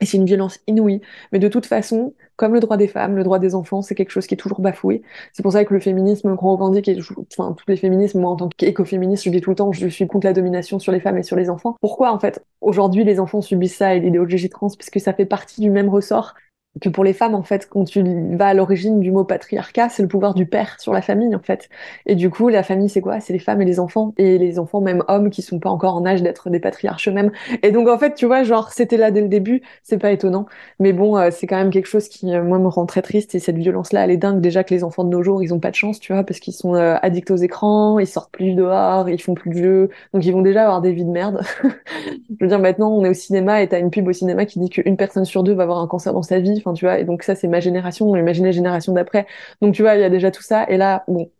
Et c'est une violence inouïe. Mais de toute façon, comme le droit des femmes, le droit des enfants, c'est quelque chose qui est toujours bafoué. C'est pour ça que le féminisme qu'on revendique, et enfin, tous les féminismes, moi en tant qu'écoféministe, je dis tout le temps, je suis contre la domination sur les femmes et sur les enfants. Pourquoi, en fait, aujourd'hui, les enfants subissent ça et l'idéologie trans, parce que ça fait partie du même ressort que pour les femmes, en fait, quand tu vas à l'origine du mot patriarcat, c'est le pouvoir du père sur la famille, en fait. Et du coup, la famille, c'est quoi? C'est les femmes et les enfants. Et les enfants, même hommes, qui sont pas encore en âge d'être des patriarches eux-mêmes. Et donc, en fait, tu vois, genre, c'était là dès le début, c'est pas étonnant. Mais bon, euh, c'est quand même quelque chose qui, euh, moi, me rend très triste. Et cette violence-là, elle est dingue. Déjà que les enfants de nos jours, ils ont pas de chance, tu vois, parce qu'ils sont euh, addicts aux écrans, ils sortent plus dehors, ils font plus de jeux. Donc, ils vont déjà avoir des vies de merde. Je veux dire, maintenant, on est au cinéma et t'as une pub au cinéma qui dit qu'une personne sur deux va avoir un cancer dans sa vie. Et donc ça, c'est ma génération. Imaginez la génération d'après. Donc, tu vois, il y a déjà tout ça. Et là, bon,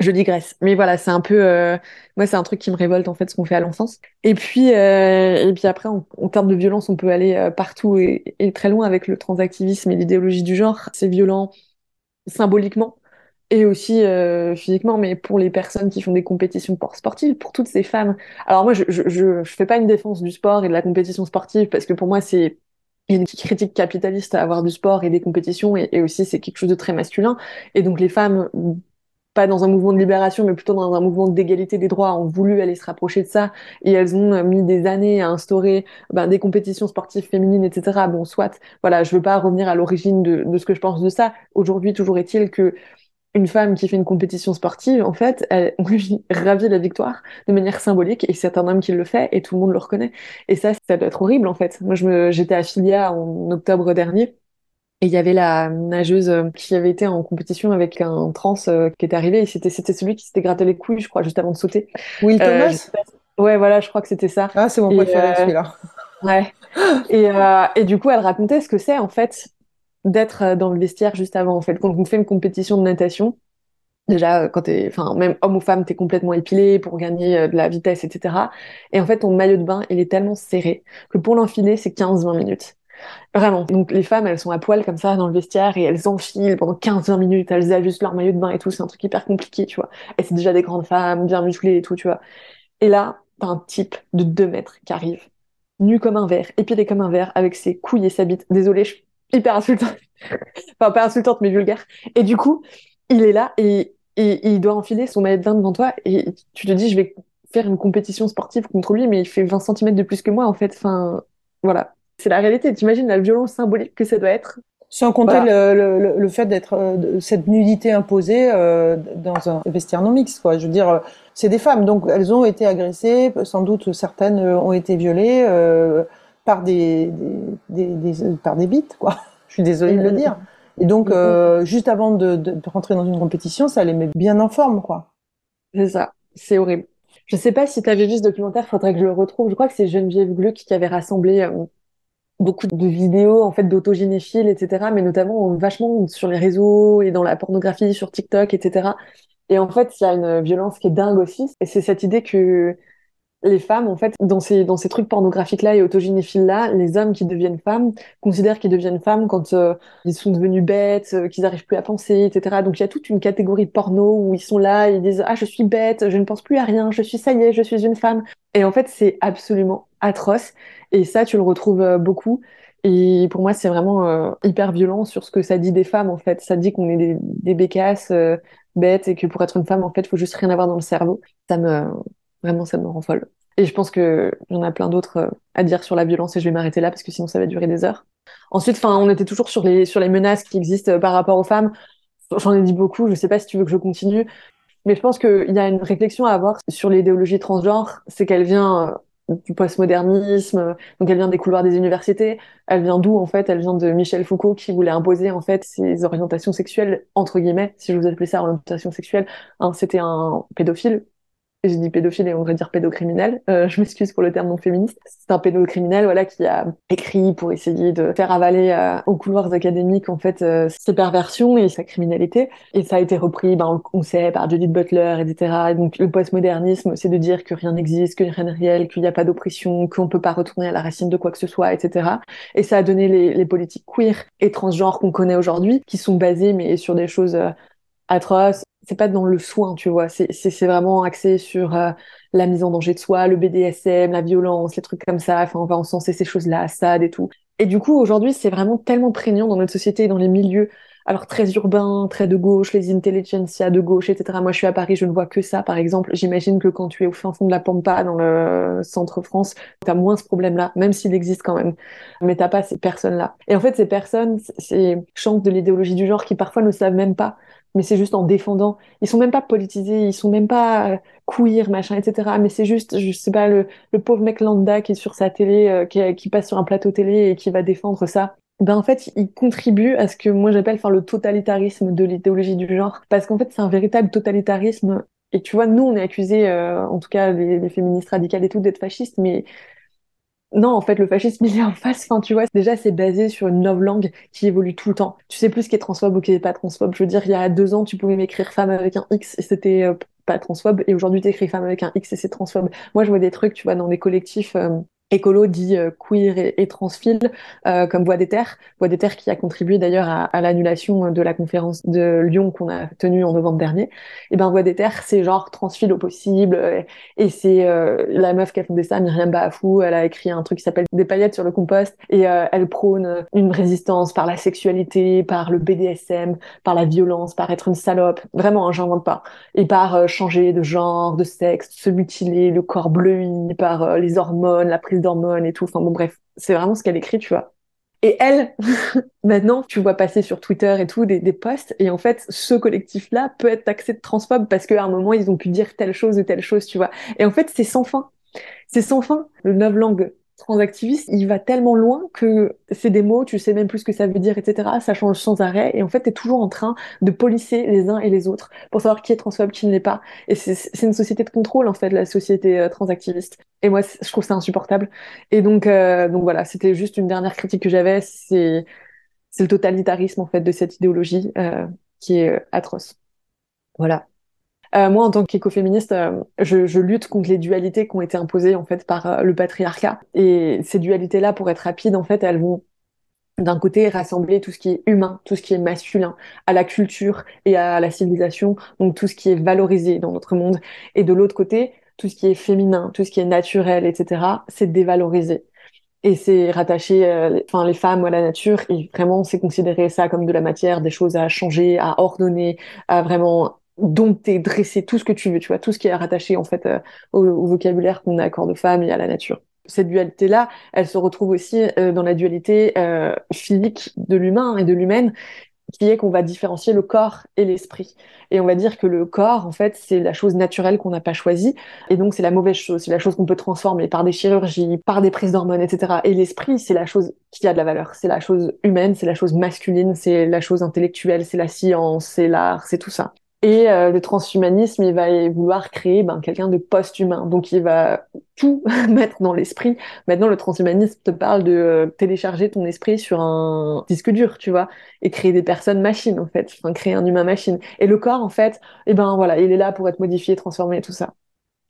je digresse. Mais voilà, c'est un peu, euh... moi, c'est un truc qui me révolte en fait ce qu'on fait à l'enfance. Et puis, euh... et puis après, en, termes de violence, on peut aller euh, partout et, très loin avec le transactivisme et l'idéologie du genre. C'est violent symboliquement et aussi physiquement, mais pour les personnes qui font des compétitions sportives, pour toutes ces femmes. Alors moi, je, je, je, je fais pas une défense du sport et de la compétition sportive parce que pour moi, c'est une critique capitaliste à avoir du sport et des compétitions et, aussi c'est quelque chose de très masculin. Et donc les femmes pas dans un mouvement de libération, mais plutôt dans un mouvement d'égalité des droits, ont voulu aller se rapprocher de ça, et elles ont mis des années à instaurer ben, des compétitions sportives féminines, etc. Bon, soit, voilà, je veux pas revenir à l'origine de, ce que je pense de ça. Aujourd'hui, toujours est-il que une femme qui fait une compétition sportive, en fait, elle, on lui ravit la victoire de manière symbolique, et c'est un homme qui le fait, et tout le monde le reconnaît. Et ça, ça doit être horrible, en fait. Moi, je me, j'étais à Filia en octobre dernier, et il y avait la nageuse euh, qui avait été en compétition avec un trans euh, qui était arrivé. Et c'était, c'était celui qui s'était gratté les couilles, je crois, juste avant de sauter. Will euh, Thomas Ouais, voilà, je crois que c'était ça. Ah, c'est mon préféré, celui-là. Ouais. Et, euh, et du coup, elle racontait ce que c'est, en fait, d'être dans le vestiaire juste avant, en fait. Quand on fait une compétition de natation, déjà, quand t'es, enfin, même homme ou femme, t'es complètement épilé pour gagner de la vitesse, etc. Et en fait, ton maillot de bain, il est tellement serré que pour l'enfiler, c'est 15-20 minutes. Vraiment. Donc les femmes, elles sont à poil comme ça dans le vestiaire et elles enfilent pendant 15-20 minutes, elles ajustent leur maillot de bain et tout, c'est un truc hyper compliqué, tu vois. Et c'est déjà des grandes femmes, bien musclées et tout, tu vois. Et là, t'as un type de 2 mètres qui arrive, nu comme un verre, épilé comme un verre, avec ses couilles et sa bite. Désolée, je hyper insultante. enfin, pas insultante, mais vulgaire. Et du coup, il est là et, et, il doit enfiler son maillot de bain devant toi et tu te dis, je vais faire une compétition sportive contre lui, mais il fait 20 cm de plus que moi, en fait. Enfin, voilà c'est la réalité. T'imagines la violence symbolique que ça doit être sans compter le, le, le, fait d'être euh, cette nudité imposée euh, dans un vestiaire non mixte, quoi. Je veux dire, c'est des femmes, donc elles ont été agressées, sans doute certaines ont été violées euh, par des, des, des, des, par des bites, quoi. Je suis désolée de le dire. Et donc, euh, juste avant de, de, rentrer dans une compétition, ça les met bien en forme, quoi. C'est ça. C'est horrible. Je sais pas si tu avais vu ce documentaire, faudrait que je le retrouve. Je crois que c'est Geneviève Gluck qui avait rassemblé beaucoup de vidéos en fait d'autogénéphiles, etc. Mais notamment vachement sur les réseaux et dans la pornographie, sur TikTok, etc. Et en fait, il y a une violence qui est dingue aussi. Et c'est cette idée que les femmes, en fait, dans ces, dans ces trucs pornographiques-là et autogénéphiles-là, les hommes qui deviennent femmes considèrent qu'ils deviennent femmes quand euh, ils sont devenus bêtes, euh, qu'ils n'arrivent plus à penser, etc. Donc il y a toute une catégorie de porno où ils sont là, ils disent ah je suis bête, je ne pense plus à rien, je suis ça y est, je suis une femme. Et en fait c'est absolument atroce. Et ça tu le retrouves euh, beaucoup. Et pour moi c'est vraiment hyper violent sur ce que ça dit des femmes en fait. Ça dit qu'on est des, des bécasses bêtes et que pour être une femme en fait faut juste rien avoir dans le cerveau. Ça me Vraiment, ça me rend folle. Et je pense que y en a plein d'autres euh, à dire sur la violence et je vais m'arrêter là parce que sinon ça va durer des heures. Ensuite, enfin, on était toujours sur les sur les menaces qui existent euh, par rapport aux femmes. J'en ai dit beaucoup. Je sais pas si tu veux que je continue, mais je pense qu'il y a une réflexion à avoir sur l'idéologie transgenre. C'est qu'elle vient euh, du postmodernisme, donc elle vient des couloirs des universités. Elle vient d'où en fait? Elle vient de Michel Foucault qui voulait imposer en fait ses orientations sexuelles entre guillemets, si je vous appelais ça orientation sexuelle. Hein, C'était un pédophile j'ai dit pédophile et on devrait dire pédocriminel. Euh, je m'excuse pour le terme non féministe. C'est un pédocriminel, voilà, qui a écrit pour essayer de faire avaler euh, aux couloirs académiques en fait euh, ses perversions et sa criminalité. Et ça a été repris, ben, on sait, par Judith Butler, etc. donc le postmodernisme, c'est de dire que rien n'existe, que rien n'est réel, qu'il n'y a pas d'oppression, qu'on peut pas retourner à la racine de quoi que ce soit, etc. Et ça a donné les, les politiques queer et transgenres qu'on connaît aujourd'hui, qui sont basées mais sur des choses euh, atroces c'est pas dans le soin, tu vois. C'est vraiment axé sur euh, la mise en danger de soi, le BDSM, la violence, les trucs comme ça. Enfin, on va encenser ces choses-là, SAD et tout. Et du coup, aujourd'hui, c'est vraiment tellement prégnant dans notre société et dans les milieux, alors très urbains, très de gauche, les intelligentsia de gauche, etc. Moi, je suis à Paris, je ne vois que ça, par exemple. J'imagine que quand tu es au fin fond de la Pampa, dans le centre France, tu as moins ce problème-là, même s'il existe quand même. Mais t'as pas ces personnes-là. Et en fait, ces personnes, c'est chantent de l'idéologie du genre qui parfois ne savent même pas mais c'est juste en défendant. Ils sont même pas politisés, ils sont même pas euh, queer, machin, etc. Mais c'est juste, je sais pas, le, le pauvre mec lambda qui est sur sa télé, euh, qui, qui, passe sur un plateau télé et qui va défendre ça. Ben en fait, il contribue à ce que moi j'appelle faire le totalitarisme de l'idéologie du genre, parce qu'en fait c'est un véritable totalitarisme. Et tu vois, nous on est accusés, euh, en tout cas les, les féministes radicales et tout, d'être fascistes, mais non, en fait, le fascisme, il est en face. Enfin, tu vois, déjà, c'est basé sur une langue qui évolue tout le temps. Tu sais plus ce qui est transphobe ou qui est pas transphobe. Je veux dire, il y a deux ans, tu pouvais m'écrire femme avec un X et c'était euh, pas transphobe. Et aujourd'hui, t'écris femme avec un X et c'est transphobe. Moi, je vois des trucs, tu vois, dans des collectifs euh, écolo dit euh, queer et, et transphile euh, comme Voix des Terres. Voix des Terres qui a contribué d'ailleurs à, à l'annulation de la conférence de Lyon qu'on a tenue en novembre dernier. Et ben Voix des Terres, c'est genre transphile au possible. Et, et c'est euh, la meuf qui a fondé ça, Myriam Baafou, elle a écrit un truc qui s'appelle Des paillettes sur le compost. Et euh, elle prône une résistance par la sexualité, par le BDSM, par la violence, par être une salope. Vraiment, hein, j'invente pas. Et par euh, changer de genre, de sexe, se mutiler, le corps bleui, par les hormones, la prise d'hormones et tout. Enfin bon, bref, c'est vraiment ce qu'elle écrit, tu vois. Et elle, maintenant, tu vois passer sur Twitter et tout des, des posts, et en fait, ce collectif-là peut être taxé de transphobe parce qu'à un moment, ils ont pu dire telle chose ou telle chose, tu vois. Et en fait, c'est sans fin. C'est sans fin. Le novlangue transactiviste, il va tellement loin que c'est des mots, tu sais même plus ce que ça veut dire, etc. Ça change sans arrêt. Et en fait, tu es toujours en train de polisser les uns et les autres pour savoir qui est transphobe, qui ne l'est pas. Et c'est une société de contrôle, en fait, la société euh, transactiviste. Et moi, je trouve ça insupportable. Et donc, euh, donc voilà, c'était juste une dernière critique que j'avais. C'est le totalitarisme, en fait, de cette idéologie euh, qui est euh, atroce. Voilà. Euh, moi, en tant qu'écoféministe, euh, je, je, lutte contre les dualités qui ont été imposées en fait par euh, le patriarcat. Et ces dualités-là, pour être rapide, en fait, elles vont d'un côté rassembler tout ce qui est humain, tout ce qui est masculin, à la culture et à la civilisation, donc tout ce qui est valorisé dans notre monde. Et de l'autre côté, tout ce qui est féminin, tout ce qui est naturel, etc., c'est dévalorisé et c'est rattaché euh, enfin les femmes à la nature et vraiment c'est considérer ça comme de la matière des choses à changer à ordonner à vraiment dompter, dresser tout ce que tu veux, tu vois, tout ce qui est rattaché en fait euh, au, vocabulaire qu'on accorde aux femmes et à la nature. Cette dualité-là, elle se retrouve aussi euh, dans la dualité euh, physique de l'humain et de l'humaine, qui est qu'on va différencier le corps et l'esprit. Et on va dire que le corps, en fait, c'est la chose naturelle qu'on n'a pas choisie, et donc c'est la mauvaise chose, c'est la chose qu'on peut transformer par des chirurgies, par des prises d'hormones, etc. Et l'esprit, c'est la chose qui a de la valeur, c'est la chose humaine, c'est la chose masculine, c'est la chose intellectuelle, c'est la science, c'est l'art, c'est tout ça. Et euh, le transhumanisme, il va vouloir créer ben, quelqu'un de post-humain. Donc, il va tout mettre dans l'esprit. Maintenant, le transhumanisme te parle de euh, télécharger ton esprit sur un disque dur, tu vois, et créer des personnes machines, en fait. Enfin, créer un humain machine. Et le corps, en fait, eh ben voilà, il est là pour être modifié, transformé, tout ça.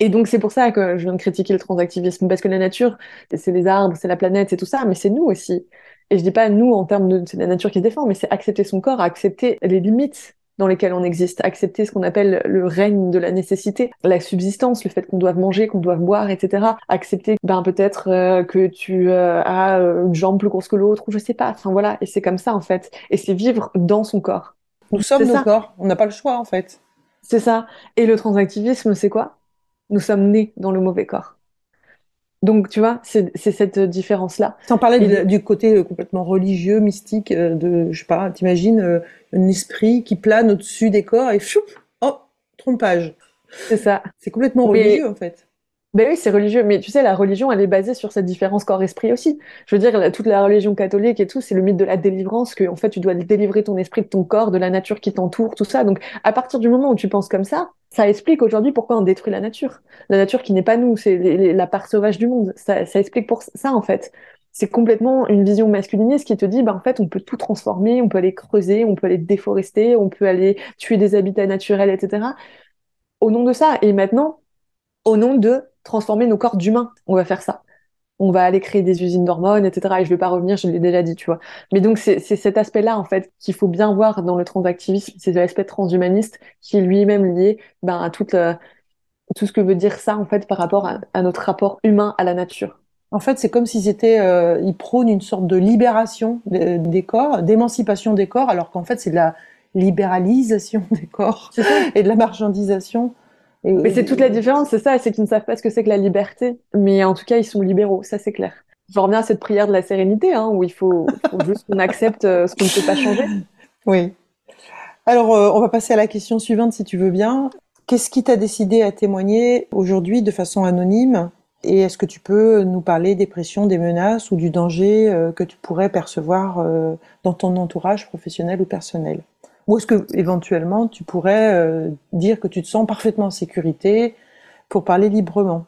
Et donc, c'est pour ça que je viens de critiquer le transactivisme, parce que la nature, c'est les arbres, c'est la planète, c'est tout ça, mais c'est nous aussi. Et je dis pas nous en termes de c'est la nature qui se défend, mais c'est accepter son corps, accepter les limites dans lesquels on existe, accepter ce qu'on appelle le règne de la nécessité, la subsistance, le fait qu'on doive manger, qu'on doive boire, etc. Accepter ben peut-être euh, que tu euh, as euh, une jambe plus grosse que l'autre, ou je sais pas. Enfin voilà, et c'est comme ça en fait. Et c'est vivre dans son corps. Nous sommes nos corps, on n'a pas le choix en fait. C'est ça. Et le transactivisme, c'est quoi? Nous sommes nés dans le mauvais corps. Donc, tu vois, c'est cette différence-là. Sans parler de, du côté euh, complètement religieux, mystique, euh, de, je sais pas, t'imagines euh, un esprit qui plane au-dessus des corps et choup, oh, trompage. C'est ça. C'est complètement religieux, en fait. Ben oui, c'est religieux, mais tu sais, la religion, elle est basée sur cette différence corps-esprit aussi. Je veux dire, toute la religion catholique et tout, c'est le mythe de la délivrance, que en fait, tu dois délivrer ton esprit de ton corps, de la nature qui t'entoure, tout ça. Donc, à partir du moment où tu penses comme ça, ça explique aujourd'hui pourquoi on détruit la nature. La nature qui n'est pas nous, c'est la part sauvage du monde. Ça, ça explique pour ça, en fait. C'est complètement une vision masculiniste qui te dit, bah, en fait, on peut tout transformer, on peut aller creuser, on peut aller déforester, on peut aller tuer des habitats naturels, etc. Au nom de ça. Et maintenant, au nom de transformer nos corps d'humains. On va faire ça. On va aller créer des usines d'hormones, etc. Et je vais pas revenir, je l'ai déjà dit, tu vois. Mais donc, c'est cet aspect-là, en fait, qu'il faut bien voir dans le transactivisme. C'est l'aspect transhumaniste qui est lui-même lié ben, à toute, euh, tout ce que veut dire ça, en fait, par rapport à, notre rapport humain à la nature. En fait, c'est comme si c'était, euh, il prône une sorte de libération des, des corps, d'émancipation des corps, alors qu'en fait, c'est de la libéralisation des corps et de la marchandisation mais c'est toute la différence, c'est ça, c'est qu'ils ne savent pas ce que c'est que la liberté. Mais en tout cas, ils sont libéraux, ça c'est clair. Je reviens à cette prière de la sérénité, hein, où il faut, faut juste qu'on accepte euh, ce qu'on ne peut pas changer. Oui. Alors, euh, on va passer à la question suivante, si tu veux bien. Qu'est-ce qui t'a décidé à témoigner aujourd'hui de façon anonyme? Et est-ce que tu peux nous parler des pressions, des menaces ou du danger euh, que tu pourrais percevoir dans ton entourage professionnel ou personnel? Ou est-ce que éventuellement tu pourrais euh, dire que tu te sens parfaitement en sécurité pour parler librement?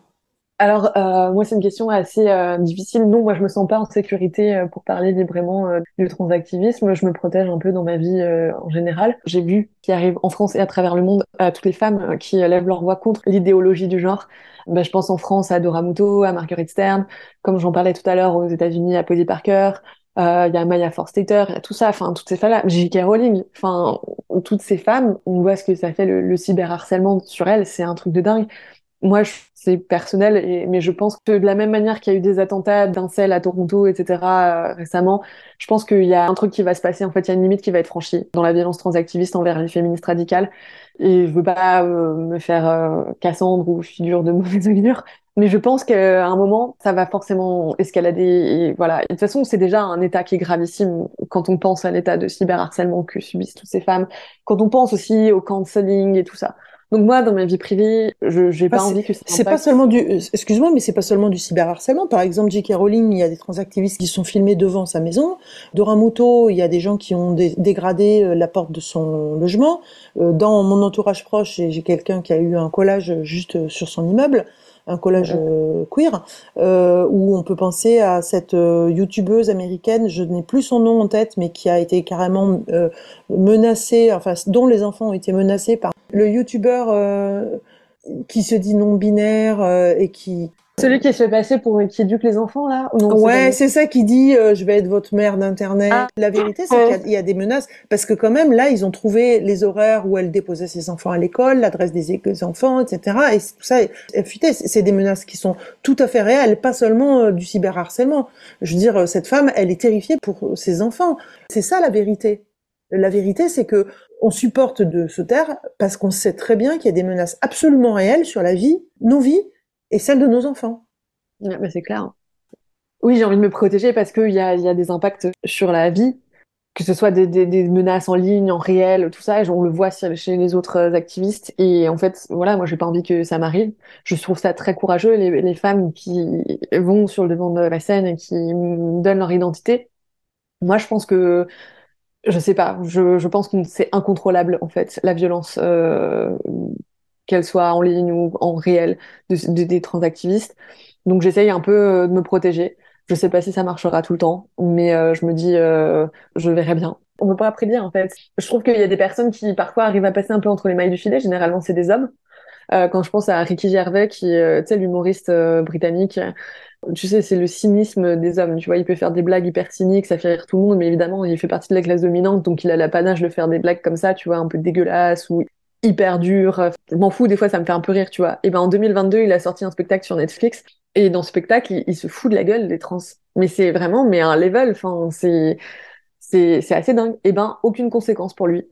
Alors, euh, moi, c'est une question assez euh, difficile. Non, moi, je me sens pas en sécurité pour parler librement du transactivisme. Je me protège un peu dans ma vie en général. J'ai vu qu'il arrive en France et à travers le monde à toutes les femmes qui lèvent leur voix contre l'idéologie du genre. Ben, je pense en France à Dora Muto, à Marguerite Stern, comme j'en parlais tout à l'heure aux États-Unis à Posy Parker. Il y a Maya Forstater, tout ça, enfin toutes ces femmes-là, J.K. Rowling, enfin toutes ces femmes, on voit ce que ça fait le, le cyberharcèlement sur elles, c'est un truc de dingue. Moi, c'est personnel, et, mais je pense que de la même manière qu'il y a eu des attentats d'incel à Toronto, etc. Euh, récemment, je pense qu'il y a un truc qui va se passer. En fait, il y a une limite qui va être franchie dans la violence transactiviste envers les féministes radicales. Et je veux pas euh, me faire euh, Cassandre ou figure de mauvaise augure, mais je pense qu'à un moment, ça va forcément escalader. Et voilà. Et de toute façon, c'est déjà un état qui est gravissime quand on pense à l'état de cyberharcèlement que subissent toutes ces femmes, quand on pense aussi au cancelling et tout ça. Donc moi, dans ma vie privée, je j'ai pas envie que ça. C'est pas seulement du, excuse-moi, mais c'est pas seulement du cyberharcèlement. Par exemple, J.K. Rowling, il y a des transactivistes qui sont filmés devant sa maison. Dora Muto, il y a des gens qui ont dégradé euh, la porte de son logement. Euh, dans mon entourage proche, j'ai quelqu'un qui a eu un collage juste sur son immeuble un collage euh, queer, euh, où on peut penser à cette euh, youtubeuse américaine, je n'ai plus son nom en tête, mais qui a été carrément euh, menacée, enfin dont les enfants ont été menacés par le youtubeur qui se dit non binaire et qui celui qui se fait passer pour qui éduque les enfants là Ouais, c'est ça qui dit euh, je vais être votre mère d'internet. Ah. La vérité c'est qu'il y, a des menaces parce que quand même là ils ont trouvé les horaires où elle déposait ses enfants à l'école, l'adresse des enfants, etc. Et tout ça, c'est des menaces qui sont tout à fait réelles, pas seulement euh, du cyberharcèlement. Je veux dire, euh, cette femme, elle est terrifiée pour ses enfants. C'est ça la vérité. La vérité, c'est que on supporte de se taire parce qu'on sait très bien qu'il y a des menaces absolument réelles sur la vie, nos vies et celle de nos enfants. mais c'est clair. Oui, j'ai envie de me protéger parce qu'il y a, y a des impacts sur la vie, que ce soit des, menaces en ligne, en réel, tout ça, on le voit chez les autres activistes. Et en fait, voilà, moi, j'ai pas envie que ça m'arrive. Je trouve ça très courageux, les, les femmes qui vont sur le devant de la scène et qui donnent leur identité. Moi, je pense que je sais pas, je, je pense que c'est incontrôlable en fait la violence euh, qu'elle soit en ligne ou en réel, de, des transactivistes. Donc j'essaye un peu euh, de me protéger. Je sais pas si ça marchera tout le temps, mais euh, je me dis, euh, je verrai bien. On peut pas prédire en fait. Je trouve qu'il y a des personnes qui parfois arrivent à passer un peu entre les mailles du filet. Généralement, c'est des hommes. quand je pense à Ricky Gervais, qui, tu sais, l'humoriste britannique, tu sais, c'est le cynisme des hommes. Tu vois, il peut faire des blagues hyper cyniques, ça fait rire tout le monde, mais évidemment, il fait partie de la classe dominante, donc il a l'apanage de faire des blagues comme ça, tu vois, un peu dégueulasses ou hyper dur. Je m'en fous, des fois ça me fait un peu rire, tu vois. Et ben en 2022, il a sorti un spectacle sur Netflix et dans ce spectacle, il, se fout de la gueule des trans. Mais c'est vraiment mais un level, enfin c'est c'est c'est assez dingue. Et ben aucune conséquence pour lui.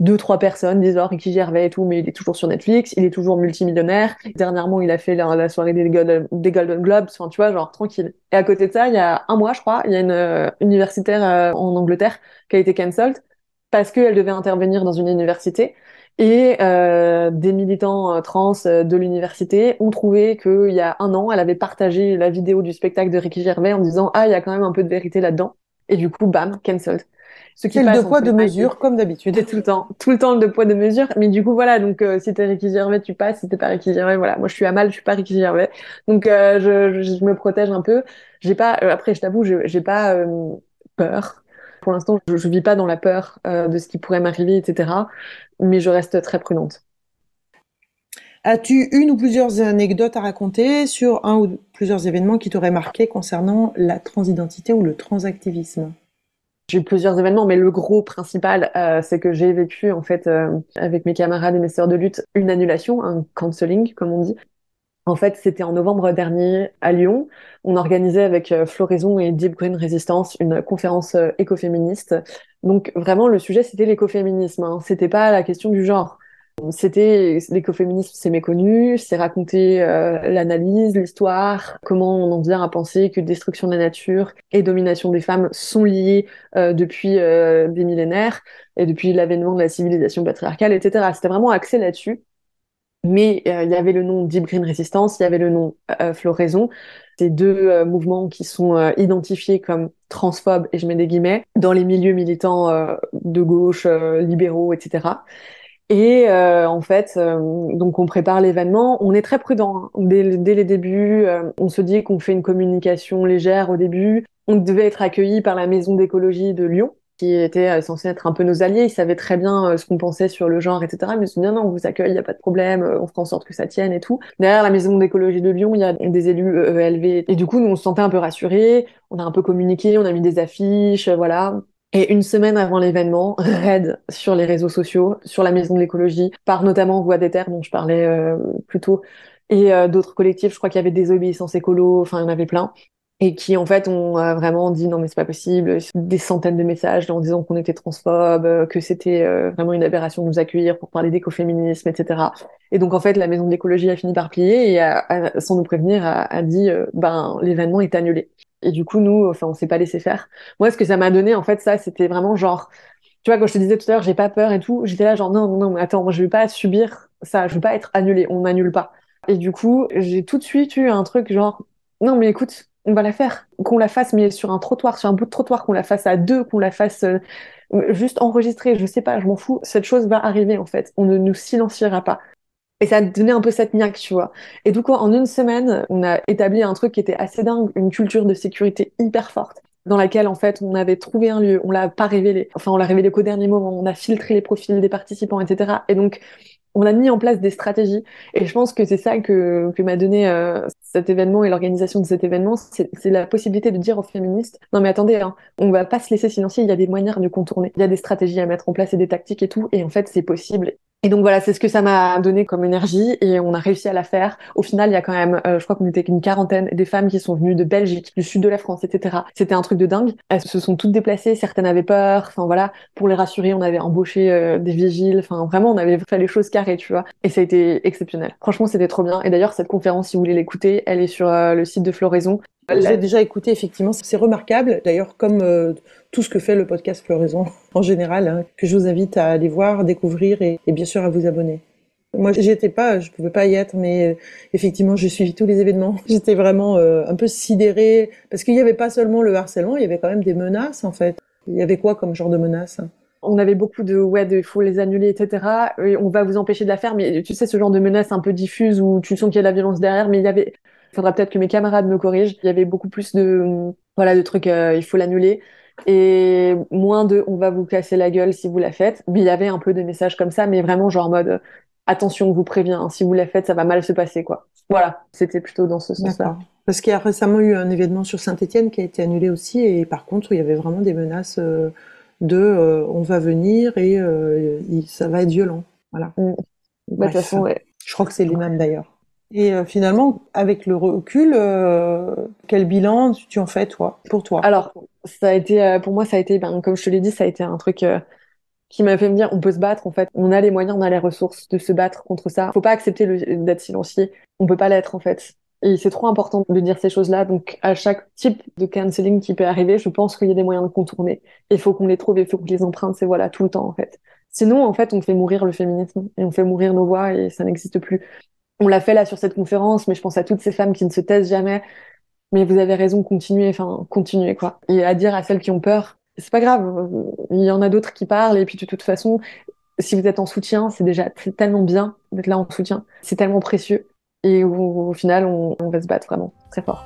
Deux trois personnes disent oh Ricky Gervais et tout, mais il est toujours sur Netflix, il est toujours multimillionnaire. Dernièrement, il a fait la, soirée des Golden, des Golden Globes, enfin tu vois, genre tranquille. Et à côté de ça, il y a un mois, je crois, il y a une euh, universitaire euh, en Angleterre qui a été cancelled parce qu'elle devait intervenir dans une université et euh, des militants euh, trans euh, de l'université ont trouvé qu'il y a un an, elle avait partagé la vidéo du spectacle de Ricky Gervais en disant ah il y a quand même un peu de vérité là-dedans. Et du coup, bam, cancelled. Ce qui est le deux poids de mesure comme d'habitude. Tout le temps, tout le temps le deux poids de mesure. Mais du coup voilà, donc euh, si t'es Ricky Gervais, tu passes. Si t'es pas Ricky Gervais, voilà. Moi je suis à mal, je suis pas Ricky Gervais. Donc je, je, me protège un peu. J'ai pas, après je t'avoue, j'ai pas peur pour l'instant, je ne vis pas dans la peur euh, de ce qui pourrait m'arriver, etc. Mais je reste très prudente. As-tu une ou plusieurs anecdotes à raconter sur un ou plusieurs événements qui t'auraient marqué concernant la transidentité ou le transactivisme? J'ai eu plusieurs événements, mais le gros principal, euh, c'est que j'ai vécu en fait euh, avec mes camarades et mes sœurs de lutte une annulation, un cancelling comme on dit, en fait, c'était en novembre dernier à Lyon. On organisait avec euh, Floraison et Deep Green Resistance une conférence écoféministe. Donc vraiment, le sujet, c'était l'écoféminisme. Hein. C'était pas la question du genre. C'était l'écoféminisme, c'est méconnu, c'est raconter euh, l'analyse, l'histoire, comment on en vient à penser que destruction de la nature et domination des femmes sont liées depuis des millénaires et depuis l'avènement de la civilisation patriarcale, etc. C'était vraiment axé là-dessus. Mais euh, il y avait le nom Deep Green Resistance, il y avait le nom euh, Floraison, ces deux euh, mouvements qui sont euh, identifiés comme transphobes, et je mets des guillemets, dans les milieux militants de gauche, libéraux, etc. Et euh, en fait, euh, donc on prépare l'événement. On est très prudent hein. dès, les débuts. Euh, on se dit qu'on fait une communication légère au début. On devait être accueilli par la maison d'écologie de Lyon, qui était censé être un peu nos alliés. Ils savaient très bien ce qu'on pensait sur le genre, etc. Mais ils se dit non, on vous accueille, il y a pas de problème, on fera en sorte que ça tienne et tout. Derrière la maison d'écologie de Lyon, il y a des élus ELV. Et du coup, nous on se sentait un peu rassurés. On a un peu communiqué, on a mis des affiches, voilà. Et une semaine avant l'événement, raid sur les réseaux sociaux, sur la Maison de l'écologie, par notamment Voix des Terres dont je parlais euh, plus tôt, et euh, d'autres collectifs. Je crois qu'il y avait des obéissances écolo, enfin il y en avait plein, et qui en fait ont euh, vraiment dit non mais c'est pas possible, des centaines de messages en disant qu'on était transphobe, euh, que c'était vraiment une aberration de nous accueillir pour parler d'écoféminisme, etc. Et donc en fait la Maison de l'écologie a fini par plier et sans nous prévenir a, dit ben l'événement est annulé. Et du coup, nous, enfin, on s'est pas laissé faire. Moi, ce que ça m'a donné, en fait, ça, c'était vraiment genre, tu vois, quand je te disais tout à l'heure, j'ai pas peur et tout, j'étais là genre, non, non, non, mais attends, moi, je vais pas subir ça, je veux pas être annulée, on m'annule pas. Et du coup, j'ai tout de suite eu un truc genre, non, mais écoute, on va la faire. Qu'on la fasse, mais sur un trottoir, sur un bout de trottoir, qu'on la fasse à deux, qu'on la fasse euh, juste enregistrer, je sais pas, je m'en fous. Cette chose va arriver, en fait. On ne nous silenciera pas. Et ça a donné un peu cette niaque, tu vois. Et du coup, en une semaine, on a établi un truc qui était assez dingue, une culture de sécurité hyper forte, dans laquelle, en fait, on avait trouvé un lieu, on l'a pas révélé. Enfin, on l'a révélé qu'au dernier moment, on a filtré les profils des participants, etc. Et donc, on a mis en place des stratégies. Et je pense que c'est ça que, que m'a donné euh, cet événement et l'organisation de cet événement, c'est la possibilité de dire aux féministes, non mais attendez, hein, on va pas se laisser silencier, il y a des moyens de contourner, il y a des stratégies à mettre en place et des tactiques et tout, et en fait c'est possible. Et donc voilà, c'est ce que ça m'a donné comme énergie et on a réussi à la faire. Au final, il y a quand même, euh, je crois qu'on était qu'une quarantaine des femmes qui sont venues de Belgique, du sud de la France, etc. C'était un truc de dingue. Elles se sont toutes déplacées, certaines avaient peur. Enfin voilà, pour les rassurer, on avait embauché euh, des vigiles. Enfin vraiment, on avait fait les choses carrées, tu vois. Et ça a été exceptionnel. Franchement, c'était trop bien. Et d'ailleurs, cette conférence, si vous voulez l'écouter, elle est sur euh, le site de Floraison. J'ai déjà écouté, effectivement, c'est remarquable. D'ailleurs, comme tout ce que fait le podcast Floraison en général, hein, que je vous invite à aller voir, découvrir et, bien sûr à vous abonner. Moi, j'y étais pas, je pouvais pas y être, mais euh, effectivement, j'ai suivi tous les événements. J'étais vraiment euh, un peu sidérée parce qu'il y avait pas seulement le harcèlement, il y avait quand même des menaces en fait. Il y avait quoi comme genre de menaces on avait beaucoup de ouais, il faut les annuler, etc. Et on va vous empêcher de la faire, mais tu sais ce genre de menaces un peu diffuses où tu sens qu'il y a de la violence derrière, mais il y avait, faudra peut-être que mes camarades me corrigent. Il y avait beaucoup plus de voilà de trucs, euh, il faut l'annuler et moins de on va vous casser la gueule si vous la faites. Mais il y avait un peu de messages comme ça, mais vraiment genre en mode attention, on vous prévient, si vous la faites, ça va mal se passer quoi. Voilà, c'était plutôt dans ce sens-là. Parce qu'il y a récemment eu un événement sur Saint-Étienne qui a été annulé aussi, et par contre, il y avait vraiment des menaces euh, de euh, on va venir et euh, ça va être violent. Voilà. Mm. Bah, de toute façon, ouais. Je crois que c'est mêmes d'ailleurs. Et finalement, avec le recul, quel bilan tu en fais toi, pour toi? Alors, ça a été, euh, pour moi, ça a été, ben, comme je te l'ai dit, ça a été un truc euh, qui m'a fait me dire, on peut se battre, en fait. On a les moyens, on a les ressources de se battre contre ça. Faut pas accepter d'être silencié. On peut pas l'être, en fait. Et c'est trop important de dire ces choses-là. Donc, à chaque type de canceling qui peut arriver, je pense qu'il y a des moyens de contourner. Il faut qu'on les trouve, il faut qu'on les emprunte, c'est voilà, tout le temps, en fait. Sinon, en fait, on fait mourir le féminisme et on fait mourir nos voix et ça n'existe plus. On l'a fait là sur cette conférence, mais je pense à toutes ces femmes qui ne se taisent jamais, mais vous avez raison, continuez, enfin, continuez, quoi. Et à dire à celles qui ont peur, c'est pas grave, il y en a d'autres qui parlent, et puis de toute façon, si vous êtes en soutien, c'est déjà tellement bien d'être là en soutien. C'est tellement précieux. Et au, final, on, on va se battre vraiment très fort.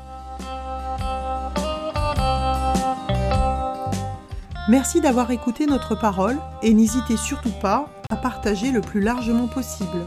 Merci d'avoir écouté notre parole et n'hésitez surtout pas à partager le plus largement possible